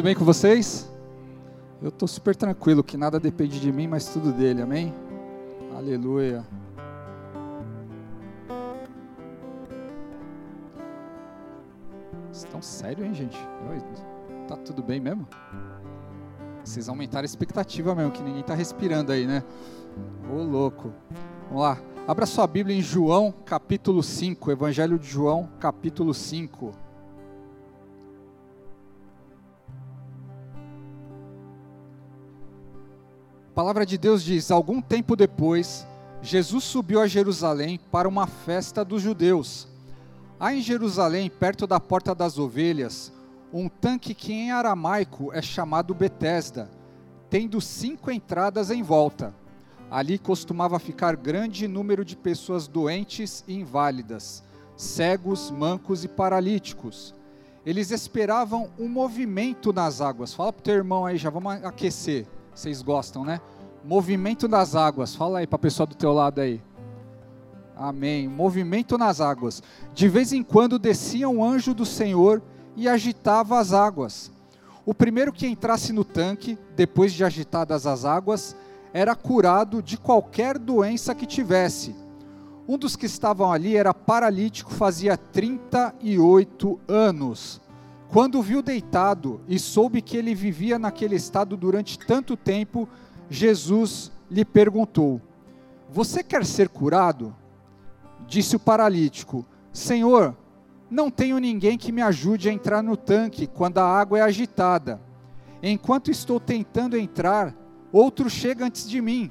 Tudo bem com vocês? Eu estou super tranquilo, que nada depende de mim, mas tudo dele, amém? Aleluia. Estão sério, hein, gente? Tá tudo bem mesmo? Vocês aumentaram a expectativa mesmo, que ninguém está respirando aí, né? Ô louco. Vamos lá. Abra sua Bíblia em João, capítulo 5, Evangelho de João, capítulo 5. Palavra de Deus diz: Algum tempo depois, Jesus subiu a Jerusalém para uma festa dos judeus. Há em Jerusalém, perto da porta das ovelhas, um tanque que em aramaico é chamado Betesda, tendo cinco entradas em volta. Ali costumava ficar grande número de pessoas doentes e inválidas, cegos, mancos e paralíticos. Eles esperavam um movimento nas águas. Fala para o teu irmão aí, já vamos aquecer. Vocês gostam, né? Movimento das águas. Fala aí para a pessoa do teu lado aí. Amém. Movimento nas águas. De vez em quando descia um anjo do Senhor e agitava as águas. O primeiro que entrasse no tanque, depois de agitadas as águas, era curado de qualquer doença que tivesse. Um dos que estavam ali era paralítico, fazia 38 anos. Quando viu deitado e soube que ele vivia naquele estado durante tanto tempo, Jesus lhe perguntou: Você quer ser curado? Disse o paralítico: Senhor, não tenho ninguém que me ajude a entrar no tanque quando a água é agitada. Enquanto estou tentando entrar, outro chega antes de mim.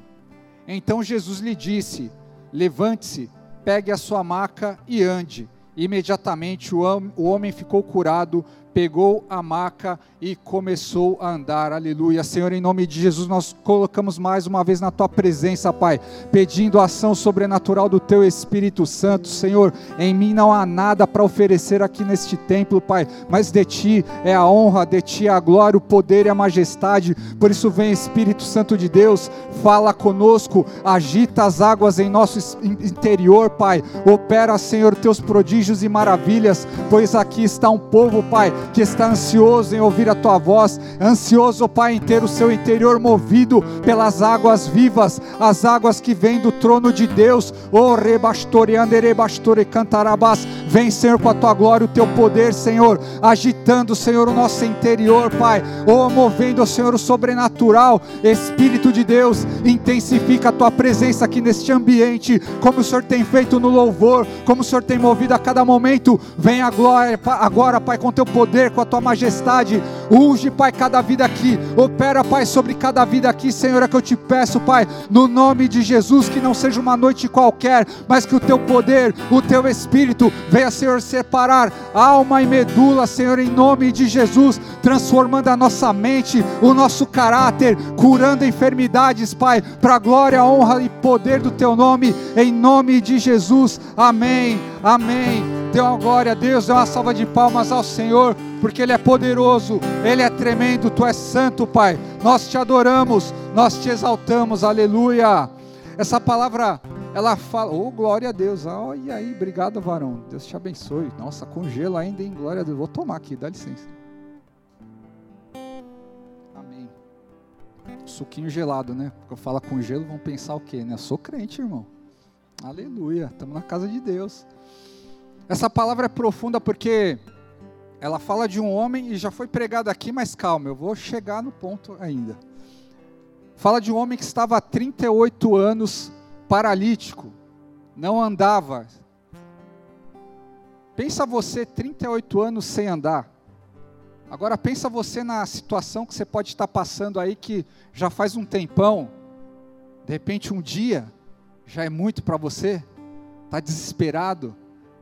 Então Jesus lhe disse: Levante-se, pegue a sua maca e ande. Imediatamente o homem ficou curado, pegou a maca e começou a andar. Aleluia. Senhor, em nome de Jesus, nós colocamos mais uma vez na tua presença, Pai, pedindo a ação sobrenatural do teu Espírito Santo. Senhor, em mim não há nada para oferecer aqui neste templo, Pai, mas de ti é a honra, de ti é a glória, o poder e a majestade. Por isso, vem Espírito Santo de Deus, fala conosco, agita as águas em nosso interior, Pai. Opera, Senhor, teus prodígios e maravilhas, pois aqui está um povo, Pai, que está ansioso em ouvir a tua voz, ansioso, Pai, em ter o seu interior movido pelas águas vivas, as águas que vêm do trono de Deus. Oh, rebastore, andere, bastore, cantarabás. Vem, Senhor, com a tua glória, o teu poder, Senhor, agitando, Senhor, o nosso interior, Pai. Oh, movendo, Senhor, o sobrenatural. Espírito de Deus, intensifica a tua presença aqui neste ambiente, como o Senhor tem feito no louvor, como o Senhor tem movido a cada momento. Vem a glória agora, Pai, com teu poder, com a tua majestade. Unge, Pai, cada vida aqui. Opera, Pai, sobre cada vida aqui, Senhor, é que eu te peço, Pai, no nome de Jesus, que não seja uma noite qualquer, mas que o teu poder, o teu espírito venha, Senhor, separar alma e medula, Senhor, em nome de Jesus, transformando a nossa mente, o nosso caráter, curando enfermidades, Pai, para a glória, honra e poder do teu nome, em nome de Jesus. Amém. Amém. Dê uma glória a Deus, dê uma salva de palmas ao Senhor, porque Ele é poderoso, Ele é tremendo, Tu és santo, Pai. Nós te adoramos, nós te exaltamos, aleluia. Essa palavra, ela fala, oh glória a Deus, olha aí, obrigado varão, Deus te abençoe. Nossa, congelo ainda, em glória a Deus. Vou tomar aqui, dá licença. Amém. Suquinho gelado, né? Porque eu falo com gelo, vão pensar o quê, né? Eu sou crente, irmão. Aleluia, estamos na casa de Deus. Essa palavra é profunda porque ela fala de um homem e já foi pregado aqui, mas calma, eu vou chegar no ponto ainda. Fala de um homem que estava há 38 anos paralítico, não andava. Pensa você 38 anos sem andar. Agora pensa você na situação que você pode estar passando aí que já faz um tempão. De repente um dia já é muito para você. Está desesperado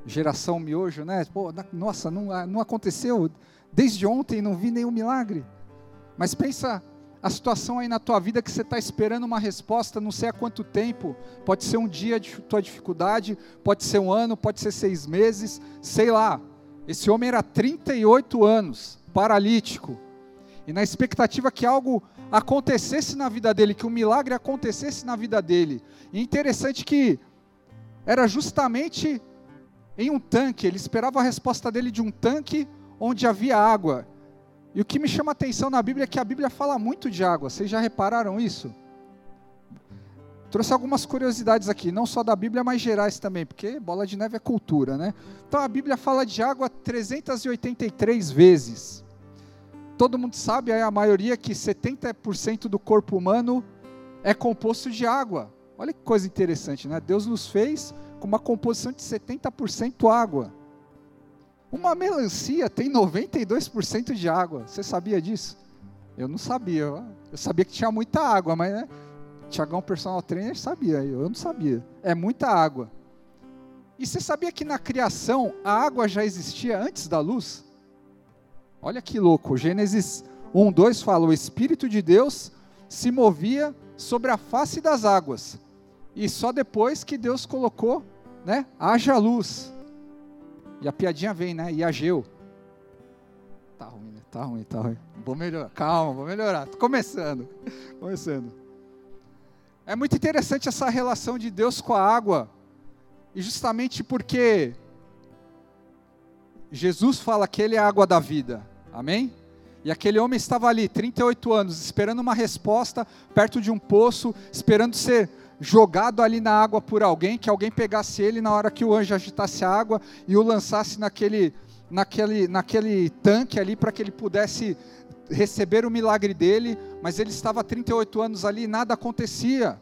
geração miojo, né? Pô, nossa, não, ah, não aconteceu desde ontem, não vi nenhum milagre. Mas pensa a situação aí na tua vida que você está esperando uma resposta, não sei há quanto tempo. Pode ser um dia de tua dificuldade, pode ser um ano, pode ser seis meses, sei lá. Esse homem era 38 anos, paralítico, e na expectativa que algo acontecesse na vida dele, que um milagre acontecesse na vida dele. E interessante que era justamente em um tanque, ele esperava a resposta dele de um tanque onde havia água. E o que me chama a atenção na Bíblia é que a Bíblia fala muito de água. Vocês já repararam isso? Trouxe algumas curiosidades aqui, não só da Bíblia, mas gerais também, porque bola de neve é cultura, né? Então a Bíblia fala de água 383 vezes. Todo mundo sabe, a maioria, que 70% do corpo humano é composto de água. Olha que coisa interessante, né? Deus nos fez com uma composição de 70% água. Uma melancia tem 92% de água. Você sabia disso? Eu não sabia. Eu sabia que tinha muita água, mas né? Tiagão, personal trainer, sabia. Eu não sabia. É muita água. E você sabia que na criação a água já existia antes da luz? Olha que louco. Gênesis 1, 2 fala: o Espírito de Deus se movia sobre a face das águas. E só depois que Deus colocou, né? Haja luz. E a piadinha vem, né? E Ageu. Tá ruim, né? Tá ruim, tá ruim. Vou melhorar. Calma, vou melhorar. Tô começando. Começando. É muito interessante essa relação de Deus com a água. E justamente porque Jesus fala que ele é a água da vida. Amém? E aquele homem estava ali, 38 anos, esperando uma resposta, perto de um poço, esperando ser jogado ali na água por alguém, que alguém pegasse ele na hora que o anjo agitasse a água e o lançasse naquele, naquele, naquele tanque ali para que ele pudesse receber o milagre dele, mas ele estava há 38 anos ali e nada acontecia.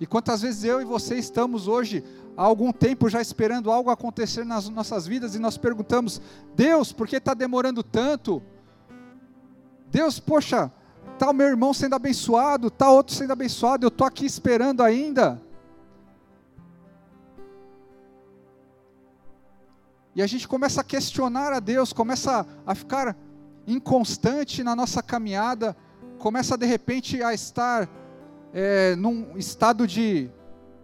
E quantas vezes eu e você estamos hoje, há algum tempo, já esperando algo acontecer nas nossas vidas e nós perguntamos: Deus, por que está demorando tanto? Deus, poxa, está o meu irmão sendo abençoado, está outro sendo abençoado, eu estou aqui esperando ainda. E a gente começa a questionar a Deus, começa a ficar inconstante na nossa caminhada, começa de repente a estar é, num estado de,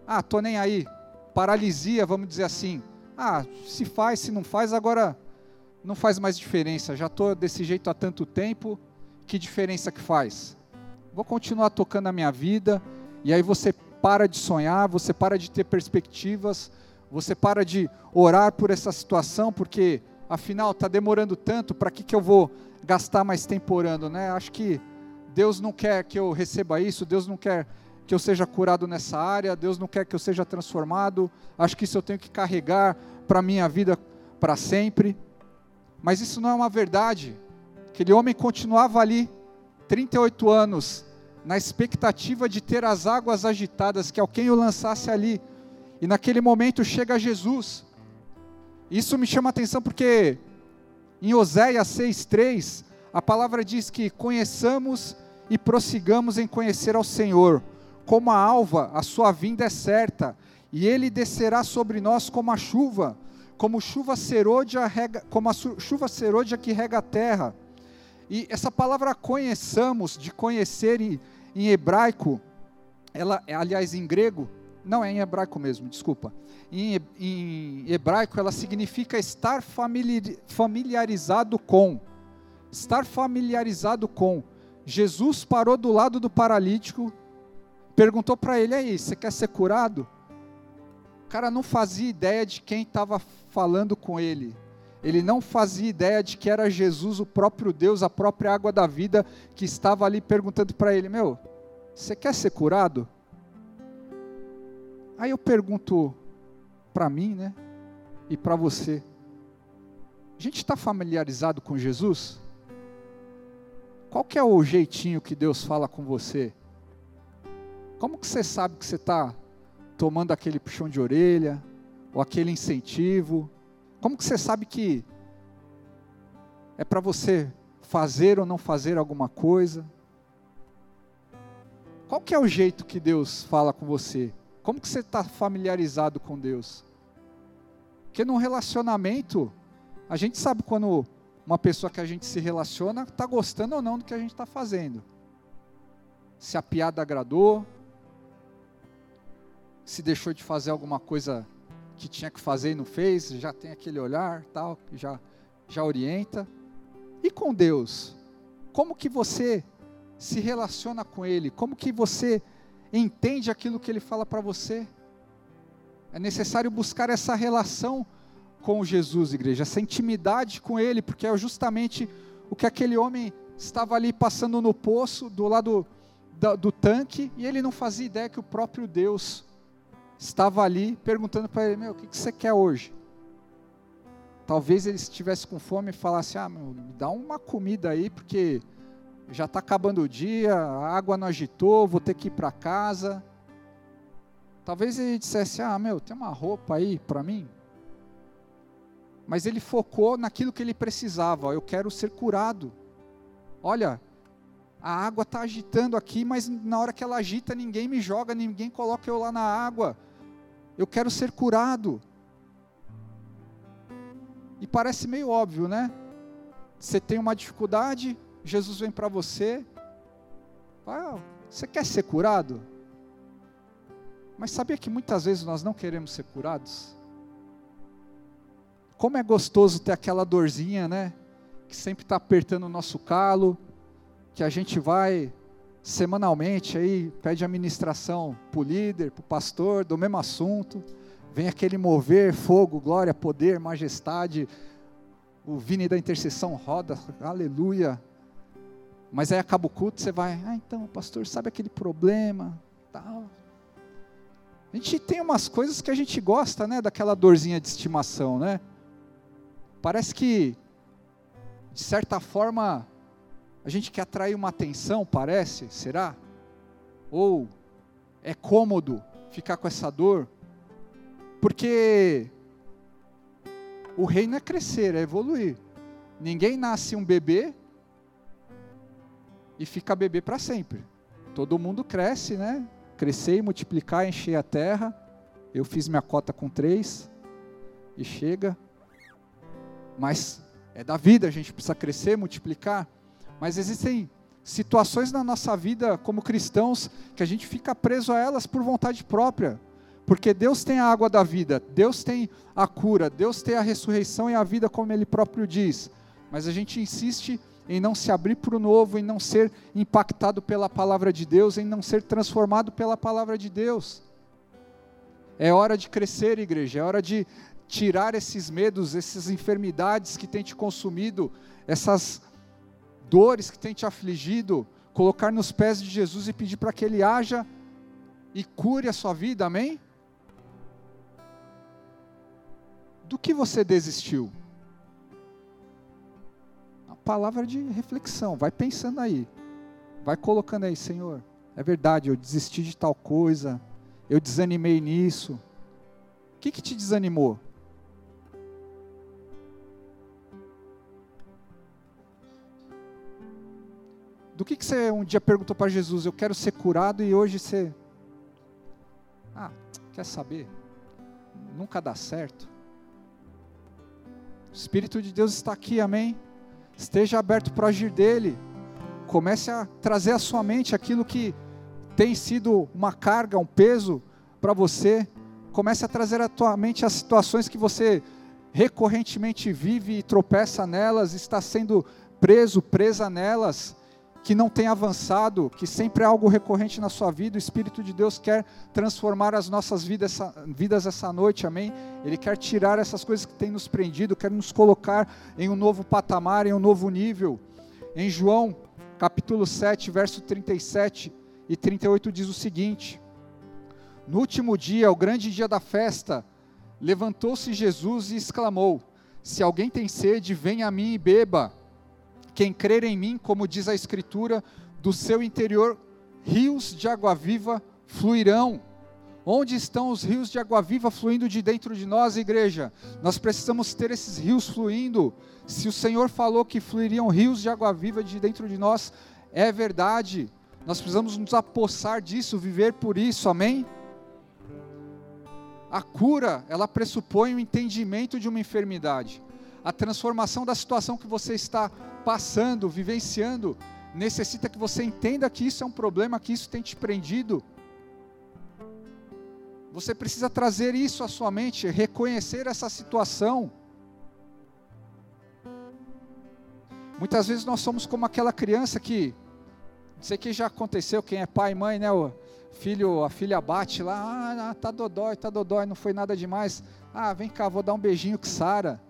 ah, tô nem aí, paralisia, vamos dizer assim. Ah, se faz, se não faz, agora não faz mais diferença. Já estou desse jeito há tanto tempo, que diferença que faz? Vou continuar tocando a minha vida, e aí você para de sonhar, você para de ter perspectivas, você para de orar por essa situação, porque afinal está demorando tanto, para que, que eu vou gastar mais tempo orando, né? Acho que Deus não quer que eu receba isso, Deus não quer que eu seja curado nessa área, Deus não quer que eu seja transformado, acho que isso eu tenho que carregar para a minha vida para sempre. Mas isso não é uma verdade. Aquele homem continuava ali, 38 anos, na expectativa de ter as águas agitadas, que alguém o lançasse ali. E naquele momento chega Jesus. Isso me chama a atenção porque em Oséias 6,3, a palavra diz que conheçamos e prossigamos em conhecer ao Senhor. Como a alva, a sua vinda é certa, e ele descerá sobre nós como a chuva, como chuva serôdia, rega, como a chuva serôdia que rega a terra. E essa palavra conheçamos, de conhecer em, em hebraico, ela, aliás, em grego, não é em hebraico mesmo, desculpa. Em, em hebraico, ela significa estar familiarizado com estar familiarizado com. Jesus parou do lado do paralítico, perguntou para ele: aí, você quer ser curado? O cara não fazia ideia de quem estava falando com ele. Ele não fazia ideia de que era Jesus, o próprio Deus, a própria água da vida, que estava ali perguntando para ele: Meu, você quer ser curado? Aí eu pergunto para mim, né? E para você: a gente está familiarizado com Jesus? Qual que é o jeitinho que Deus fala com você? Como que você sabe que você está tomando aquele puxão de orelha, ou aquele incentivo? Como que você sabe que é para você fazer ou não fazer alguma coisa? Qual que é o jeito que Deus fala com você? Como que você está familiarizado com Deus? Porque num relacionamento, a gente sabe quando uma pessoa que a gente se relaciona está gostando ou não do que a gente está fazendo. Se a piada agradou, se deixou de fazer alguma coisa que tinha que fazer e não fez, já tem aquele olhar, tal, que já já orienta. E com Deus, como que você se relaciona com ele? Como que você entende aquilo que ele fala para você? É necessário buscar essa relação com Jesus, igreja, essa intimidade com Ele, porque é justamente o que aquele homem estava ali passando no poço, do lado do, do tanque, e ele não fazia ideia que o próprio Deus estava ali perguntando para ele: Meu, o que, você quer hoje? Talvez ele estivesse com fome e falasse: Ah, meu, me dá uma comida aí, porque já está acabando o dia, a água não agitou, vou ter que ir para casa. Talvez ele dissesse: Ah, meu, tem uma roupa aí para mim? Mas ele focou naquilo que ele precisava: Eu quero ser curado. Olha, a água está agitando aqui, mas na hora que ela agita, ninguém me joga, ninguém coloca eu lá na água. Eu quero ser curado. E parece meio óbvio, né? Você tem uma dificuldade, Jesus vem para você. Ah, você quer ser curado? Mas sabia que muitas vezes nós não queremos ser curados? Como é gostoso ter aquela dorzinha, né? Que sempre está apertando o nosso calo que a gente vai semanalmente aí, pede administração para o líder, para o pastor, do mesmo assunto, vem aquele mover, fogo, glória, poder, majestade, o Vini da intercessão roda, aleluia. Mas aí acaba o culto, você vai, ah, então, pastor, sabe aquele problema, tal. A gente tem umas coisas que a gente gosta, né, daquela dorzinha de estimação, né? Parece que, de certa forma, a gente quer atrair uma atenção, parece, será? Ou é cômodo ficar com essa dor? Porque o reino é crescer, é evoluir. Ninguém nasce um bebê e fica bebê para sempre. Todo mundo cresce, né? Crescer e multiplicar, encher a terra. Eu fiz minha cota com três e chega. Mas é da vida, a gente precisa crescer, multiplicar. Mas existem situações na nossa vida como cristãos que a gente fica preso a elas por vontade própria. Porque Deus tem a água da vida, Deus tem a cura, Deus tem a ressurreição e a vida, como Ele próprio diz. Mas a gente insiste em não se abrir para o novo, em não ser impactado pela palavra de Deus, em não ser transformado pela palavra de Deus. É hora de crescer, igreja, é hora de tirar esses medos, essas enfermidades que têm te consumido, essas dores que tem te afligido, colocar nos pés de Jesus e pedir para que Ele haja e cure a sua vida, amém? Do que você desistiu? A palavra de reflexão, vai pensando aí, vai colocando aí, Senhor, é verdade, eu desisti de tal coisa, eu desanimei nisso. O que, que te desanimou? Do que, que você um dia perguntou para Jesus, eu quero ser curado, e hoje você. Ah, quer saber? Nunca dá certo. O Espírito de Deus está aqui, amém? Esteja aberto para agir dele. Comece a trazer à sua mente aquilo que tem sido uma carga, um peso para você. Comece a trazer à tua mente as situações que você recorrentemente vive e tropeça nelas, está sendo preso, presa nelas que não tem avançado, que sempre é algo recorrente na sua vida, o Espírito de Deus quer transformar as nossas vidas essa, vidas essa noite, amém? Ele quer tirar essas coisas que têm nos prendido, quer nos colocar em um novo patamar, em um novo nível. Em João, capítulo 7, verso 37 e 38 diz o seguinte: No último dia, o grande dia da festa, levantou-se Jesus e exclamou: Se alguém tem sede, venha a mim e beba. Quem crer em mim, como diz a Escritura, do seu interior rios de água viva fluirão. Onde estão os rios de água viva fluindo de dentro de nós, igreja? Nós precisamos ter esses rios fluindo. Se o Senhor falou que fluiriam rios de água viva de dentro de nós, é verdade. Nós precisamos nos apossar disso, viver por isso, amém? A cura, ela pressupõe o entendimento de uma enfermidade a transformação da situação que você está passando, vivenciando, necessita que você entenda que isso é um problema, que isso tem te prendido. Você precisa trazer isso à sua mente, reconhecer essa situação. Muitas vezes nós somos como aquela criança que, não sei que já aconteceu, quem é pai e mãe, né? O filho, a filha bate lá, ah, tá dodói, tá dodói, não foi nada demais. Ah, vem cá, vou dar um beijinho que sara.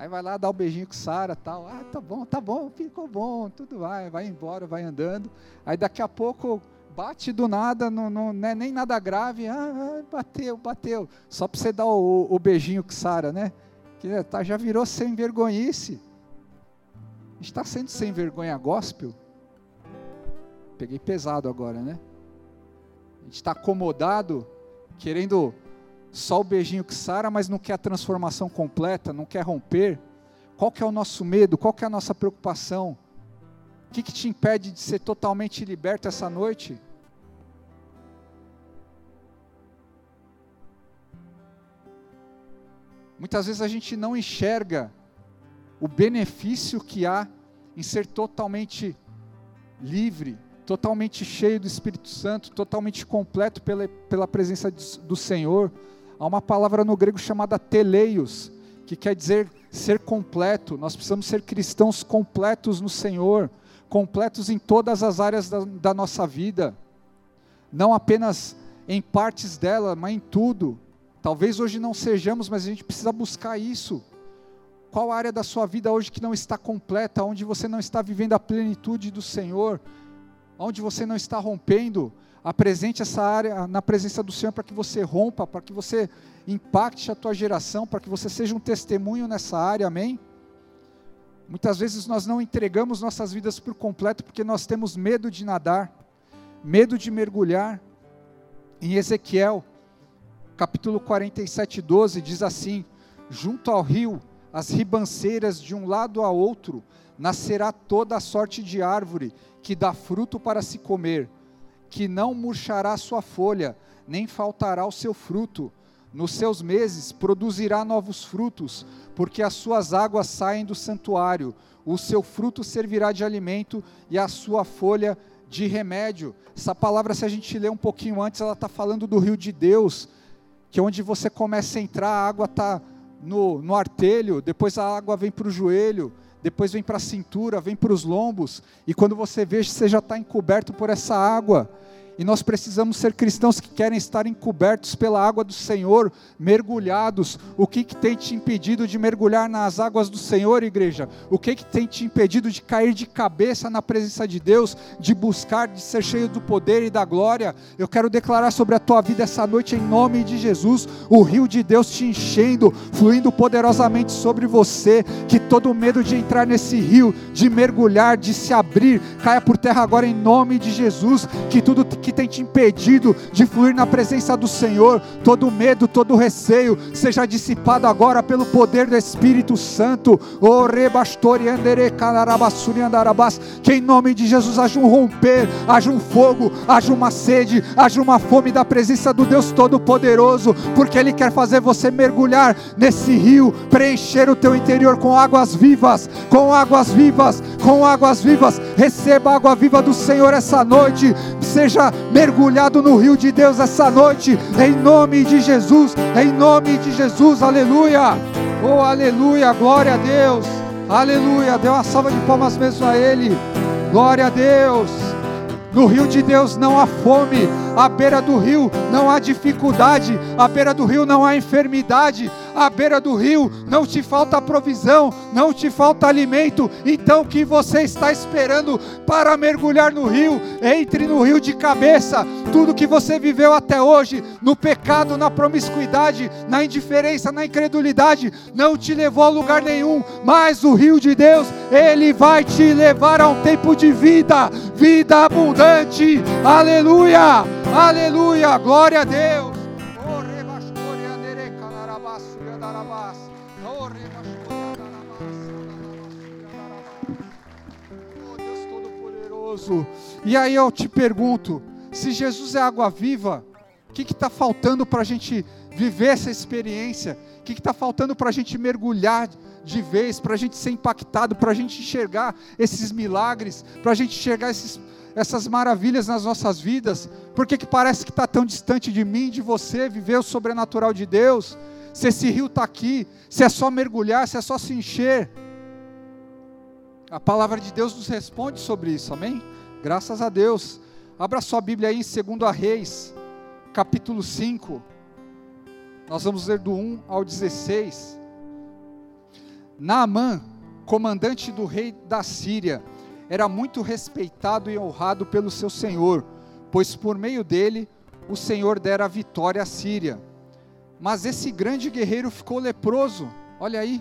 Aí vai lá dar um beijinho com Sara, tal. Ah, tá bom, tá bom, ficou bom, tudo vai, vai embora, vai andando. Aí daqui a pouco bate do nada, não, não, não é nem nada grave. Ah, bateu, bateu. Só para você dar o, o beijinho com Sara, né? Que tá, já virou sem vergonhice. Está sendo sem vergonha gospel? Peguei pesado agora, né? A gente está acomodado, querendo só o beijinho que sara, mas não quer a transformação completa, não quer romper. Qual que é o nosso medo? Qual que é a nossa preocupação? O que, que te impede de ser totalmente liberto essa noite? Muitas vezes a gente não enxerga o benefício que há em ser totalmente livre, totalmente cheio do Espírito Santo, totalmente completo pela, pela presença do Senhor. Há uma palavra no grego chamada teleios, que quer dizer ser completo. Nós precisamos ser cristãos completos no Senhor, completos em todas as áreas da, da nossa vida, não apenas em partes dela, mas em tudo. Talvez hoje não sejamos, mas a gente precisa buscar isso. Qual área da sua vida hoje que não está completa, onde você não está vivendo a plenitude do Senhor, onde você não está rompendo? Apresente essa área na presença do Senhor para que você rompa, para que você impacte a tua geração, para que você seja um testemunho nessa área, amém? Muitas vezes nós não entregamos nossas vidas por completo porque nós temos medo de nadar, medo de mergulhar. Em Ezequiel, capítulo 47, 12, diz assim: Junto ao rio, as ribanceiras de um lado a outro, nascerá toda a sorte de árvore que dá fruto para se comer que não murchará sua folha, nem faltará o seu fruto. Nos seus meses produzirá novos frutos, porque as suas águas saem do santuário. O seu fruto servirá de alimento e a sua folha de remédio. Essa palavra, se a gente ler um pouquinho antes, ela está falando do rio de Deus, que é onde você começa a entrar, a água está no, no artelho, depois a água vem para o joelho, depois vem para a cintura, vem para os lombos, e quando você vê, você já está encoberto por essa água. E nós precisamos ser cristãos que querem estar encobertos pela água do Senhor, mergulhados. O que, que tem te impedido de mergulhar nas águas do Senhor, igreja? O que, que tem te impedido de cair de cabeça na presença de Deus, de buscar, de ser cheio do poder e da glória? Eu quero declarar sobre a tua vida essa noite, em nome de Jesus, o rio de Deus te enchendo, fluindo poderosamente sobre você. Que todo medo de entrar nesse rio, de mergulhar, de se abrir, caia por terra agora em nome de Jesus. Que tudo que que tem te impedido de fluir na presença do Senhor, todo medo, todo receio, seja dissipado agora pelo poder do Espírito Santo. Oh, que em nome de Jesus haja um romper, haja um fogo, haja uma sede, haja uma fome da presença do Deus Todo-Poderoso, porque Ele quer fazer você mergulhar nesse rio, preencher o teu interior com águas vivas, com águas vivas, com águas vivas. Receba a água viva do Senhor essa noite, seja mergulhado no rio de Deus essa noite, em nome de Jesus, em nome de Jesus, aleluia, oh aleluia, glória a Deus, aleluia, dê uma salva de palmas mesmo a Ele, glória a Deus. No rio de Deus não há fome, à beira do rio não há dificuldade, à beira do rio não há enfermidade, à beira do rio, não te falta provisão, não te falta alimento. Então, o que você está esperando para mergulhar no rio? Entre no rio de cabeça. Tudo que você viveu até hoje, no pecado, na promiscuidade, na indiferença, na incredulidade, não te levou a lugar nenhum. Mas o rio de Deus, ele vai te levar a um tempo de vida, vida abundante. Aleluia! Aleluia! Glória a Deus! E aí eu te pergunto: se Jesus é água viva, o que está faltando para a gente viver essa experiência? O que está faltando para a gente mergulhar de vez, para a gente ser impactado, para a gente enxergar esses milagres, para a gente enxergar esses, essas maravilhas nas nossas vidas? Por que, que parece que está tão distante de mim, de você, viver o sobrenatural de Deus? Se esse rio está aqui, se é só mergulhar, se é só se encher. A palavra de Deus nos responde sobre isso, amém? Graças a Deus. Abra sua Bíblia aí em 2 Reis, capítulo 5. Nós vamos ler do 1 ao 16. Naamã, comandante do rei da Síria, era muito respeitado e honrado pelo seu senhor, pois por meio dele o Senhor dera vitória à Síria. Mas esse grande guerreiro ficou leproso. Olha aí,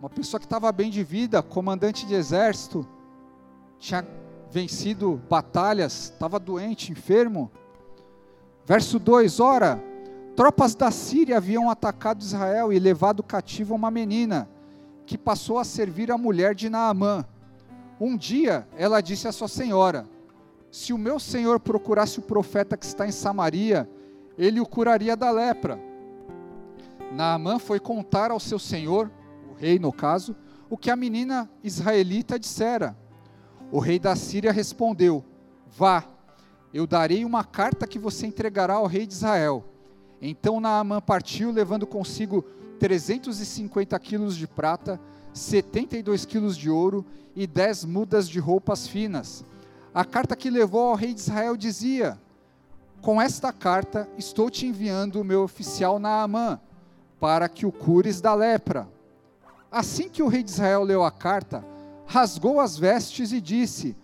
uma pessoa que estava bem de vida, comandante de exército, tinha vencido batalhas, estava doente, enfermo. Verso 2: Ora, tropas da Síria haviam atacado Israel e levado cativo uma menina, que passou a servir a mulher de Naamã. Um dia ela disse à sua senhora: Se o meu senhor procurasse o profeta que está em Samaria, ele o curaria da lepra. Naamã foi contar ao seu senhor, rei no caso, o que a menina israelita dissera. O rei da Síria respondeu: Vá, eu darei uma carta que você entregará ao rei de Israel. Então Naamã partiu, levando consigo 350 quilos de prata, 72 quilos de ouro e 10 mudas de roupas finas. A carta que levou ao rei de Israel dizia: Com esta carta estou te enviando o meu oficial Naamã, para que o cures da lepra. Assim que o rei de Israel leu a carta, rasgou as vestes e disse: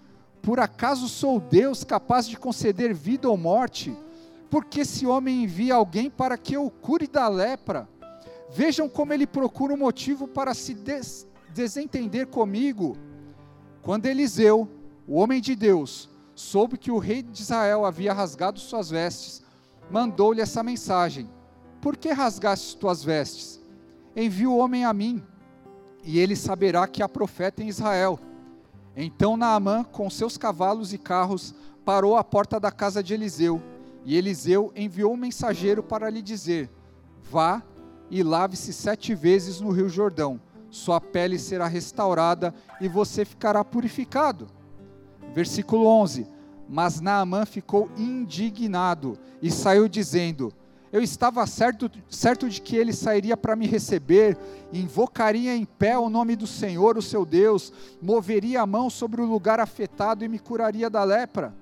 Por acaso sou Deus capaz de conceder vida ou morte? Porque esse homem envia alguém para que eu cure da lepra. Vejam como ele procura um motivo para se des desentender comigo. Quando Eliseu, o homem de Deus, soube que o rei de Israel havia rasgado suas vestes, mandou-lhe essa mensagem: Por que rasgaste tuas vestes? Envia o homem a mim e ele saberá que há profeta em Israel. Então Naamã, com seus cavalos e carros, parou à porta da casa de Eliseu, e Eliseu enviou um mensageiro para lhe dizer: Vá e lave-se sete vezes no rio Jordão, sua pele será restaurada e você ficará purificado. Versículo 11: Mas Naamã ficou indignado e saiu dizendo: eu estava certo, certo de que ele sairia para me receber, invocaria em pé o nome do Senhor, o seu Deus, moveria a mão sobre o lugar afetado e me curaria da lepra.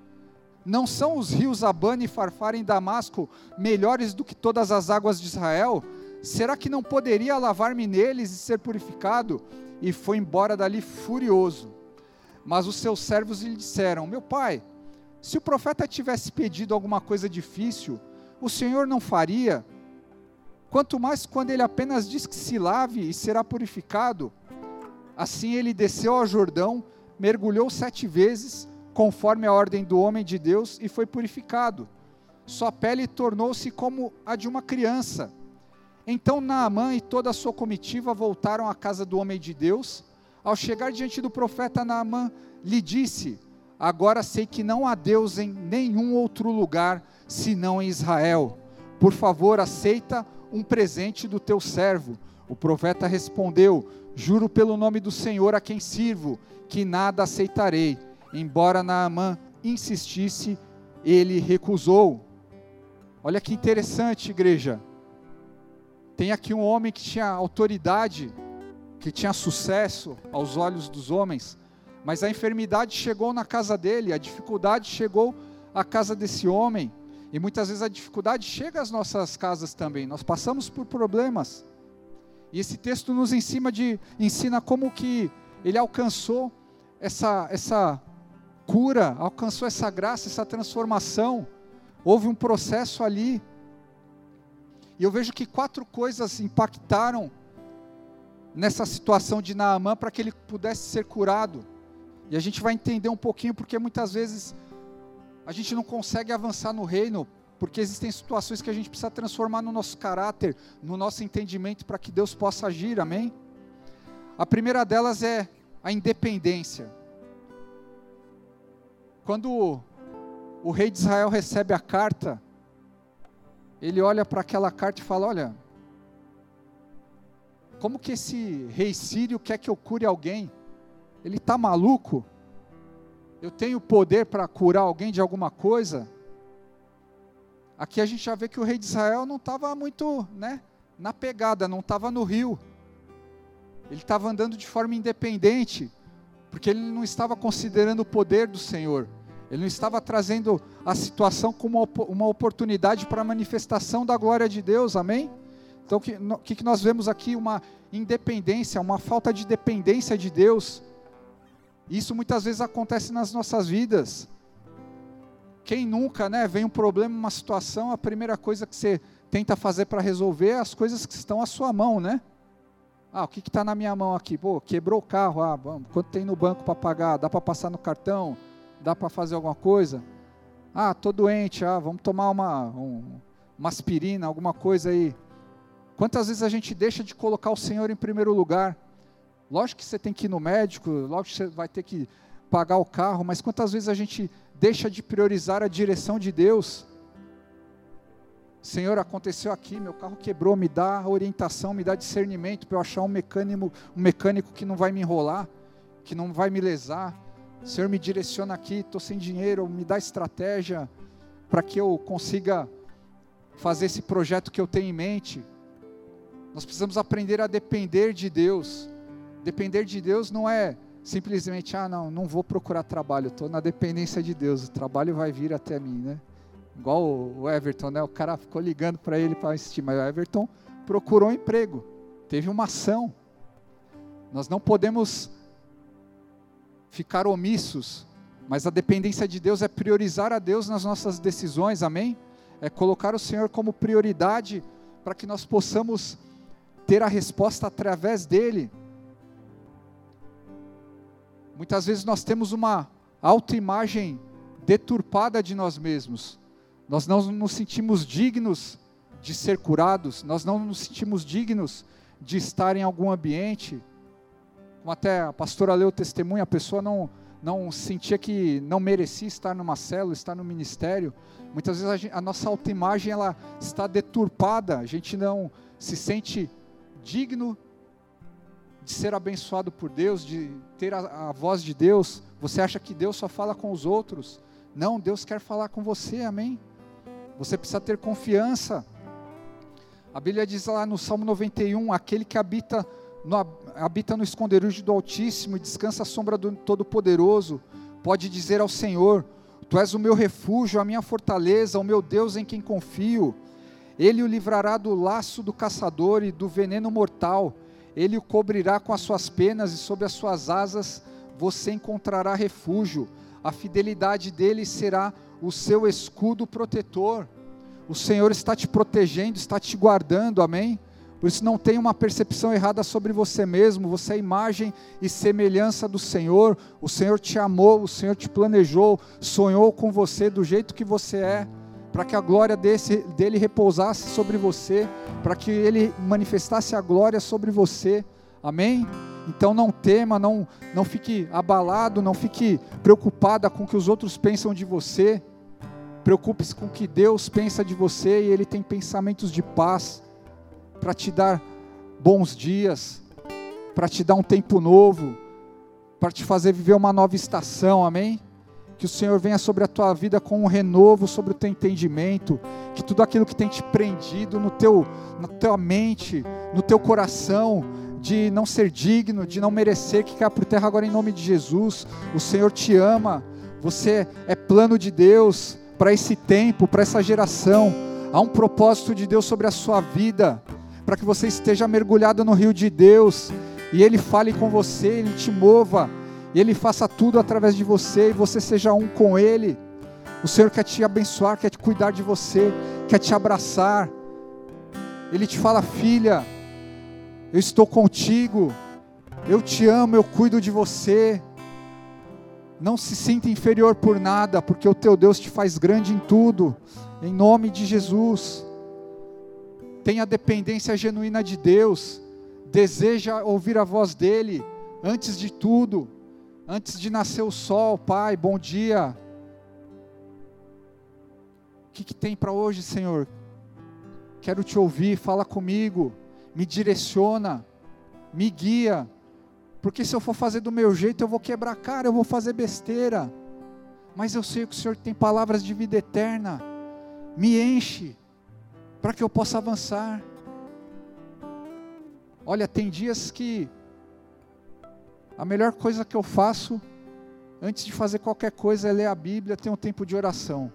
Não são os rios Abana e Farfar em Damasco melhores do que todas as águas de Israel? Será que não poderia lavar-me neles e ser purificado? E foi embora dali furioso. Mas os seus servos lhe disseram: Meu pai, se o profeta tivesse pedido alguma coisa difícil, o Senhor não faria? Quanto mais quando ele apenas diz que se lave e será purificado. Assim ele desceu ao Jordão, mergulhou sete vezes, conforme a ordem do homem de Deus, e foi purificado. Sua pele tornou-se como a de uma criança. Então Naamã e toda a sua comitiva voltaram à casa do homem de Deus. Ao chegar diante do profeta Naamã, lhe disse: Agora sei que não há Deus em nenhum outro lugar senão em Israel. Por favor, aceita um presente do teu servo. O profeta respondeu: Juro pelo nome do Senhor a quem sirvo, que nada aceitarei. Embora Naamã insistisse, ele recusou. Olha que interessante, igreja. Tem aqui um homem que tinha autoridade, que tinha sucesso aos olhos dos homens, mas a enfermidade chegou na casa dele, a dificuldade chegou à casa desse homem. E muitas vezes a dificuldade chega às nossas casas também. Nós passamos por problemas. E esse texto nos ensina, de, ensina como que ele alcançou essa, essa cura, alcançou essa graça, essa transformação. Houve um processo ali. E eu vejo que quatro coisas impactaram nessa situação de Naamã para que ele pudesse ser curado. E a gente vai entender um pouquinho, porque muitas vezes a gente não consegue avançar no reino porque existem situações que a gente precisa transformar no nosso caráter, no nosso entendimento para que Deus possa agir, amém? A primeira delas é a independência. Quando o rei de Israel recebe a carta, ele olha para aquela carta e fala: Olha, como que esse rei sírio quer que eu cure alguém? Ele está maluco? eu tenho poder para curar alguém de alguma coisa, aqui a gente já vê que o rei de Israel não estava muito né, na pegada, não estava no rio. Ele estava andando de forma independente, porque ele não estava considerando o poder do Senhor. Ele não estava trazendo a situação como uma oportunidade para a manifestação da glória de Deus, amém? Então, o que, que nós vemos aqui? Uma independência, uma falta de dependência de Deus. Isso muitas vezes acontece nas nossas vidas. Quem nunca, né, vem um problema, uma situação, a primeira coisa que você tenta fazer para resolver é as coisas que estão à sua mão, né? Ah, o que está na minha mão aqui? Pô, quebrou o carro, ah, quanto tem no banco para pagar? Dá para passar no cartão? Dá para fazer alguma coisa? Ah, tô doente, ah, vamos tomar uma, um, uma aspirina, alguma coisa aí. Quantas vezes a gente deixa de colocar o Senhor em primeiro lugar? Lógico que você tem que ir no médico, lógico que você vai ter que pagar o carro, mas quantas vezes a gente deixa de priorizar a direção de Deus? Senhor, aconteceu aqui, meu carro quebrou, me dá orientação, me dá discernimento para eu achar um mecânico, um mecânico que não vai me enrolar, que não vai me lesar. Senhor, me direciona aqui, estou sem dinheiro, me dá estratégia para que eu consiga fazer esse projeto que eu tenho em mente. Nós precisamos aprender a depender de Deus. Depender de Deus não é simplesmente, ah, não, não vou procurar trabalho, estou na dependência de Deus, o trabalho vai vir até mim, né? Igual o Everton, né? O cara ficou ligando para ele para assistir, mas o Everton procurou um emprego, teve uma ação. Nós não podemos ficar omissos, mas a dependência de Deus é priorizar a Deus nas nossas decisões, amém? É colocar o Senhor como prioridade para que nós possamos ter a resposta através dele. Muitas vezes nós temos uma autoimagem deturpada de nós mesmos. Nós não nos sentimos dignos de ser curados, nós não nos sentimos dignos de estar em algum ambiente. Como até a pastora leu o testemunho, a pessoa não, não sentia que não merecia estar numa célula, estar no ministério. Muitas vezes a, gente, a nossa autoimagem ela está deturpada, a gente não se sente digno de ser abençoado por Deus, de ter a, a, voz de Deus. Você acha que Deus só fala com os outros? Não, Deus quer falar com você, amém? Você precisa ter confiança. A Bíblia diz lá no Salmo 91: aquele que habita no, habita no esconderijo do Altíssimo e descansa à sombra do Todo-Poderoso, pode dizer ao Senhor: Tu és o meu refúgio, a minha fortaleza, o meu Deus em quem confio. Ele o livrará do laço do caçador e do veneno mortal. Ele o cobrirá com as suas penas e sob as suas asas você encontrará refúgio. A fidelidade dele será o seu escudo protetor. O Senhor está te protegendo, está te guardando, amém? Por isso não tenha uma percepção errada sobre você mesmo, você é imagem e semelhança do Senhor. O Senhor te amou, o Senhor te planejou, sonhou com você do jeito que você é para que a glória desse, dele repousasse sobre você, para que ele manifestasse a glória sobre você. Amém? Então não tema, não, não fique abalado, não fique preocupada com o que os outros pensam de você. Preocupe-se com o que Deus pensa de você e Ele tem pensamentos de paz para te dar bons dias, para te dar um tempo novo, para te fazer viver uma nova estação, amém? Que o Senhor venha sobre a tua vida com um renovo sobre o teu entendimento, que tudo aquilo que tem te prendido no teu, na tua mente, no teu coração, de não ser digno, de não merecer, que caia por terra agora em nome de Jesus. O Senhor te ama, você é plano de Deus para esse tempo, para essa geração. Há um propósito de Deus sobre a sua vida, para que você esteja mergulhado no rio de Deus e Ele fale com você, Ele te mova e Ele faça tudo através de você e você seja um com Ele. O Senhor quer te abençoar, quer te cuidar de você, quer te abraçar. Ele te fala, filha, eu estou contigo, eu te amo, eu cuido de você. Não se sinta inferior por nada, porque o teu Deus te faz grande em tudo, em nome de Jesus. Tenha dependência genuína de Deus, deseja ouvir a voz dEle, antes de tudo. Antes de nascer o sol, Pai, bom dia. O que, que tem para hoje, Senhor? Quero te ouvir, fala comigo, me direciona, me guia. Porque se eu for fazer do meu jeito, eu vou quebrar a cara, eu vou fazer besteira. Mas eu sei que o Senhor tem palavras de vida eterna. Me enche, para que eu possa avançar. Olha, tem dias que a melhor coisa que eu faço, antes de fazer qualquer coisa, é ler a Bíblia, ter um tempo de oração.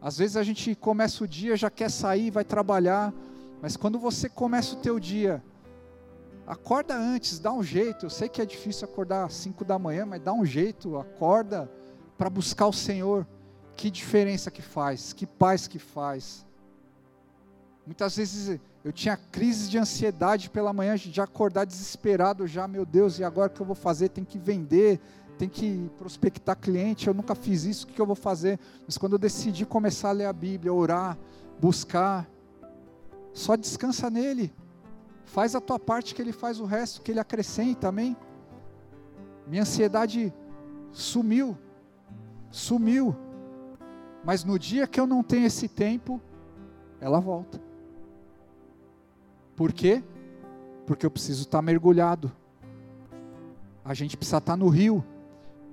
Às vezes a gente começa o dia, já quer sair, vai trabalhar, mas quando você começa o teu dia, acorda antes, dá um jeito. Eu sei que é difícil acordar às 5 da manhã, mas dá um jeito, acorda para buscar o Senhor. Que diferença que faz, que paz que faz. Muitas vezes eu tinha crises de ansiedade pela manhã, de acordar desesperado já, meu Deus, e agora o que eu vou fazer? Tem que vender, tem que prospectar cliente, eu nunca fiz isso, o que eu vou fazer? Mas quando eu decidi começar a ler a Bíblia, orar, buscar, só descansa nele. Faz a tua parte que ele faz o resto, que ele acrescenta, amém? Minha ansiedade sumiu. Sumiu. Mas no dia que eu não tenho esse tempo, ela volta. Por quê? Porque eu preciso estar mergulhado. A gente precisa estar no rio.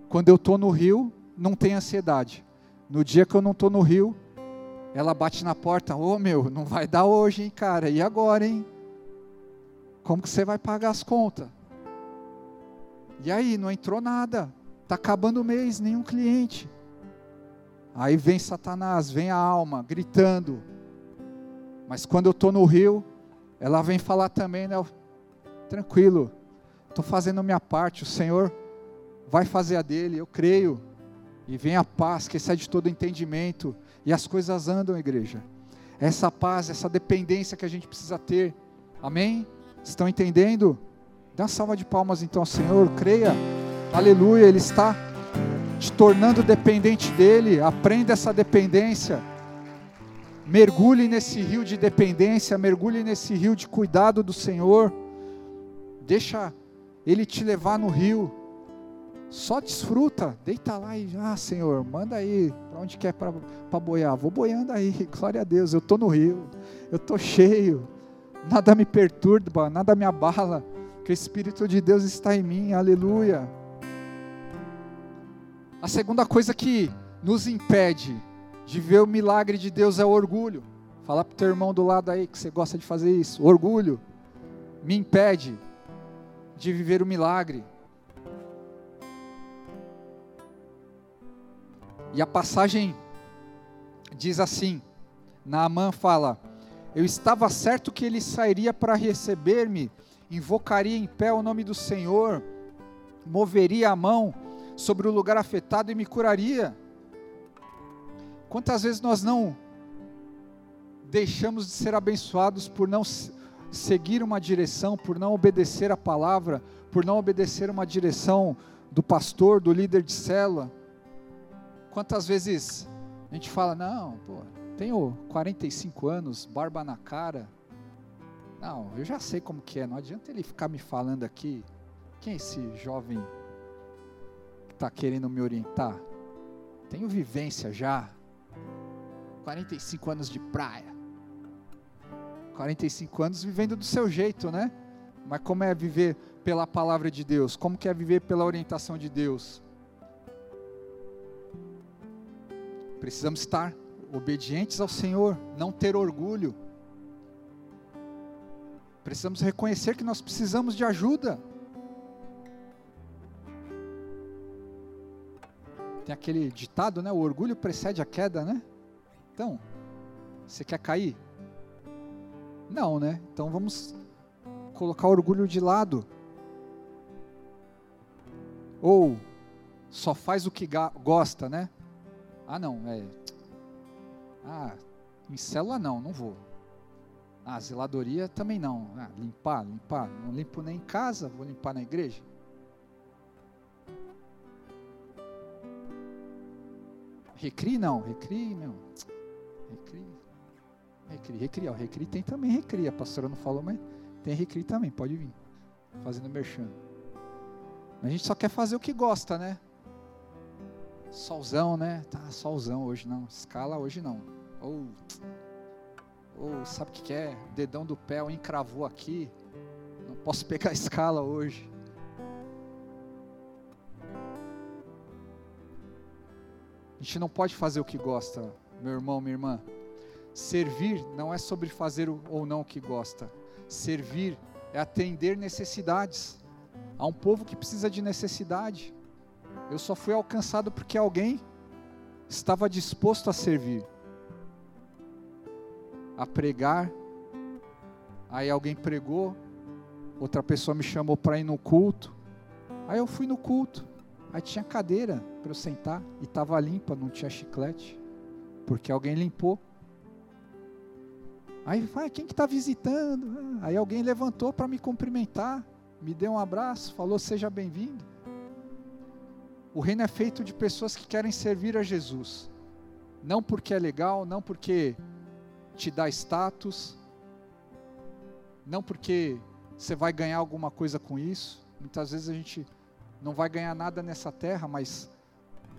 Quando eu estou no rio, não tem ansiedade. No dia que eu não estou no rio, ela bate na porta, ô oh, meu, não vai dar hoje, hein, cara? E agora, hein? Como que você vai pagar as contas? E aí, não entrou nada. Está acabando o mês, nenhum cliente. Aí vem Satanás, vem a alma, gritando. Mas quando eu estou no rio, ela vem falar também, né? Tranquilo, estou fazendo a minha parte, o Senhor vai fazer a dele, eu creio. E vem a paz que excede todo entendimento. E as coisas andam, igreja. Essa paz, essa dependência que a gente precisa ter. Amém? Estão entendendo? Dá uma salva de palmas então ao Senhor, creia. Aleluia, Ele está te tornando dependente dEle. Aprenda essa dependência. Mergulhe nesse rio de dependência, mergulhe nesse rio de cuidado do Senhor. Deixa Ele te levar no rio. Só desfruta, deita lá e, ah, Senhor, manda aí, para onde quer para boiar? Vou boiando aí, glória a Deus, eu estou no rio, eu estou cheio, nada me perturba, nada me abala, que o Espírito de Deus está em mim, aleluia. A segunda coisa que nos impede de ver o milagre de Deus é o orgulho. Fala para o teu irmão do lado aí que você gosta de fazer isso. Orgulho me impede de viver o milagre. E a passagem diz assim: Naamã fala: Eu estava certo que ele sairia para receber-me, invocaria em pé o nome do Senhor, moveria a mão sobre o lugar afetado e me curaria. Quantas vezes nós não deixamos de ser abençoados por não seguir uma direção, por não obedecer a palavra, por não obedecer uma direção do pastor, do líder de célula? Quantas vezes a gente fala, não, pô, tenho 45 anos, barba na cara. Não, eu já sei como que é, não adianta ele ficar me falando aqui. Quem é esse jovem que está querendo me orientar? Tenho vivência já. 45 anos de praia. 45 anos vivendo do seu jeito, né? Mas como é viver pela palavra de Deus? Como que é viver pela orientação de Deus? Precisamos estar obedientes ao Senhor, não ter orgulho. Precisamos reconhecer que nós precisamos de ajuda. Tem aquele ditado, né? O orgulho precede a queda, né? Então, você quer cair? Não, né? Então vamos colocar o orgulho de lado. Ou só faz o que gosta, né? Ah, não, é. Ah, em célula não, não vou. Ah, zeladoria também não. Ah, limpar, limpar. Não limpo nem em casa, vou limpar na igreja. Recri não, recri não. Recri. Recri, recri, ó, tem também recri. A pastora não falou, mas tem recri também, pode vir. Fazendo merchan. A gente só quer fazer o que gosta, né? Solzão, né? Tá, solzão hoje não. Escala hoje não. Ou, ou sabe o que, é? Dedão do pé encravou aqui. Não posso pegar a escala hoje. A gente não pode fazer o que gosta, meu irmão, minha irmã. Servir não é sobre fazer ou não o que gosta. Servir é atender necessidades. Há um povo que precisa de necessidade. Eu só fui alcançado porque alguém estava disposto a servir. a pregar. Aí alguém pregou, outra pessoa me chamou para ir no culto. Aí eu fui no culto. Aí tinha cadeira para eu sentar e estava limpa, não tinha chiclete, porque alguém limpou. Aí, vai, quem que está visitando? Aí alguém levantou para me cumprimentar, me deu um abraço, falou seja bem-vindo. O reino é feito de pessoas que querem servir a Jesus, não porque é legal, não porque te dá status, não porque você vai ganhar alguma coisa com isso. Muitas vezes a gente não vai ganhar nada nessa terra, mas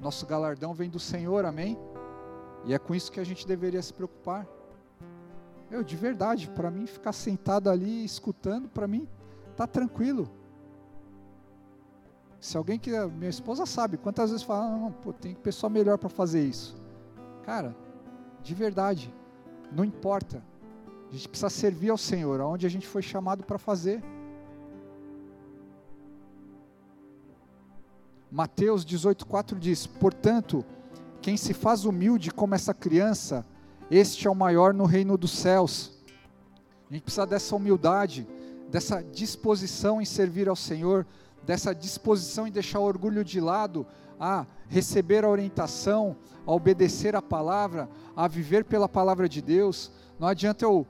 nosso galardão vem do Senhor, amém? E é com isso que a gente deveria se preocupar. Eu, de verdade, para mim ficar sentado ali escutando, para mim tá tranquilo. Se alguém que minha esposa sabe quantas vezes fala, não, pô, tem pessoa melhor para fazer isso. Cara, de verdade, não importa. A gente precisa servir ao Senhor, aonde a gente foi chamado para fazer. Mateus 18,4 diz: Portanto, quem se faz humilde como essa criança, este é o maior no reino dos céus. A gente precisa dessa humildade, dessa disposição em servir ao Senhor, dessa disposição em deixar o orgulho de lado, a receber a orientação, a obedecer a palavra, a viver pela palavra de Deus. Não adianta eu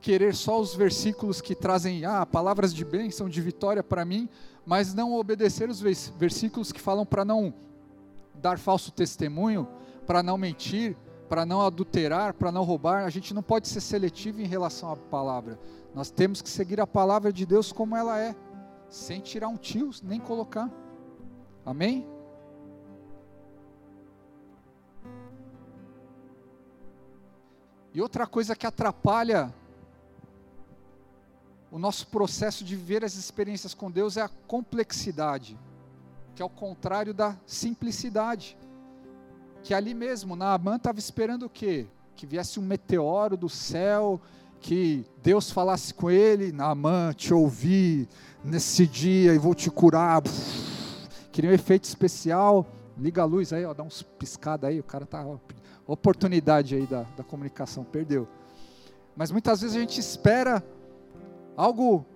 querer só os versículos que trazem ah, palavras de bênção, de vitória para mim, mas não obedecer os versículos que falam para não dar falso testemunho, para não mentir, para não adulterar, para não roubar. A gente não pode ser seletivo em relação à palavra. Nós temos que seguir a palavra de Deus como ela é, sem tirar um tio, nem colocar. Amém? E outra coisa que atrapalha o nosso processo de viver as experiências com Deus é a complexidade, que é o contrário da simplicidade. Que ali mesmo, Naamã estava esperando o quê? Que viesse um meteoro do céu, que Deus falasse com ele, Naamã, te ouvi nesse dia e vou te curar. Queria um efeito especial, liga a luz aí, ó, dá uns piscadas aí, o cara tá, ó, oportunidade aí da, da comunicação, perdeu. Mas muitas vezes a gente espera algo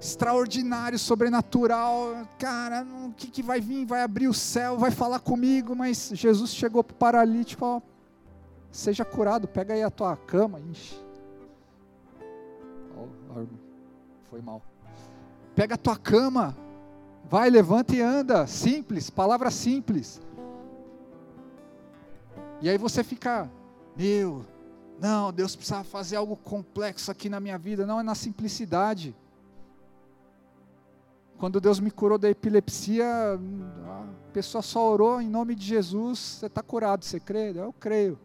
extraordinário, sobrenatural. Cara, o que, que vai vir? Vai abrir o céu, vai falar comigo. Mas Jesus chegou para o paralítico: ó, seja curado, pega aí a tua cama. Ixi. Foi mal. Pega a tua cama, vai, levanta e anda. Simples, palavra simples. E aí você fica, meu, não, Deus precisa fazer algo complexo aqui na minha vida. Não, é na simplicidade. Quando Deus me curou da epilepsia, a pessoa só orou em nome de Jesus. Você está curado, você crê? Eu creio.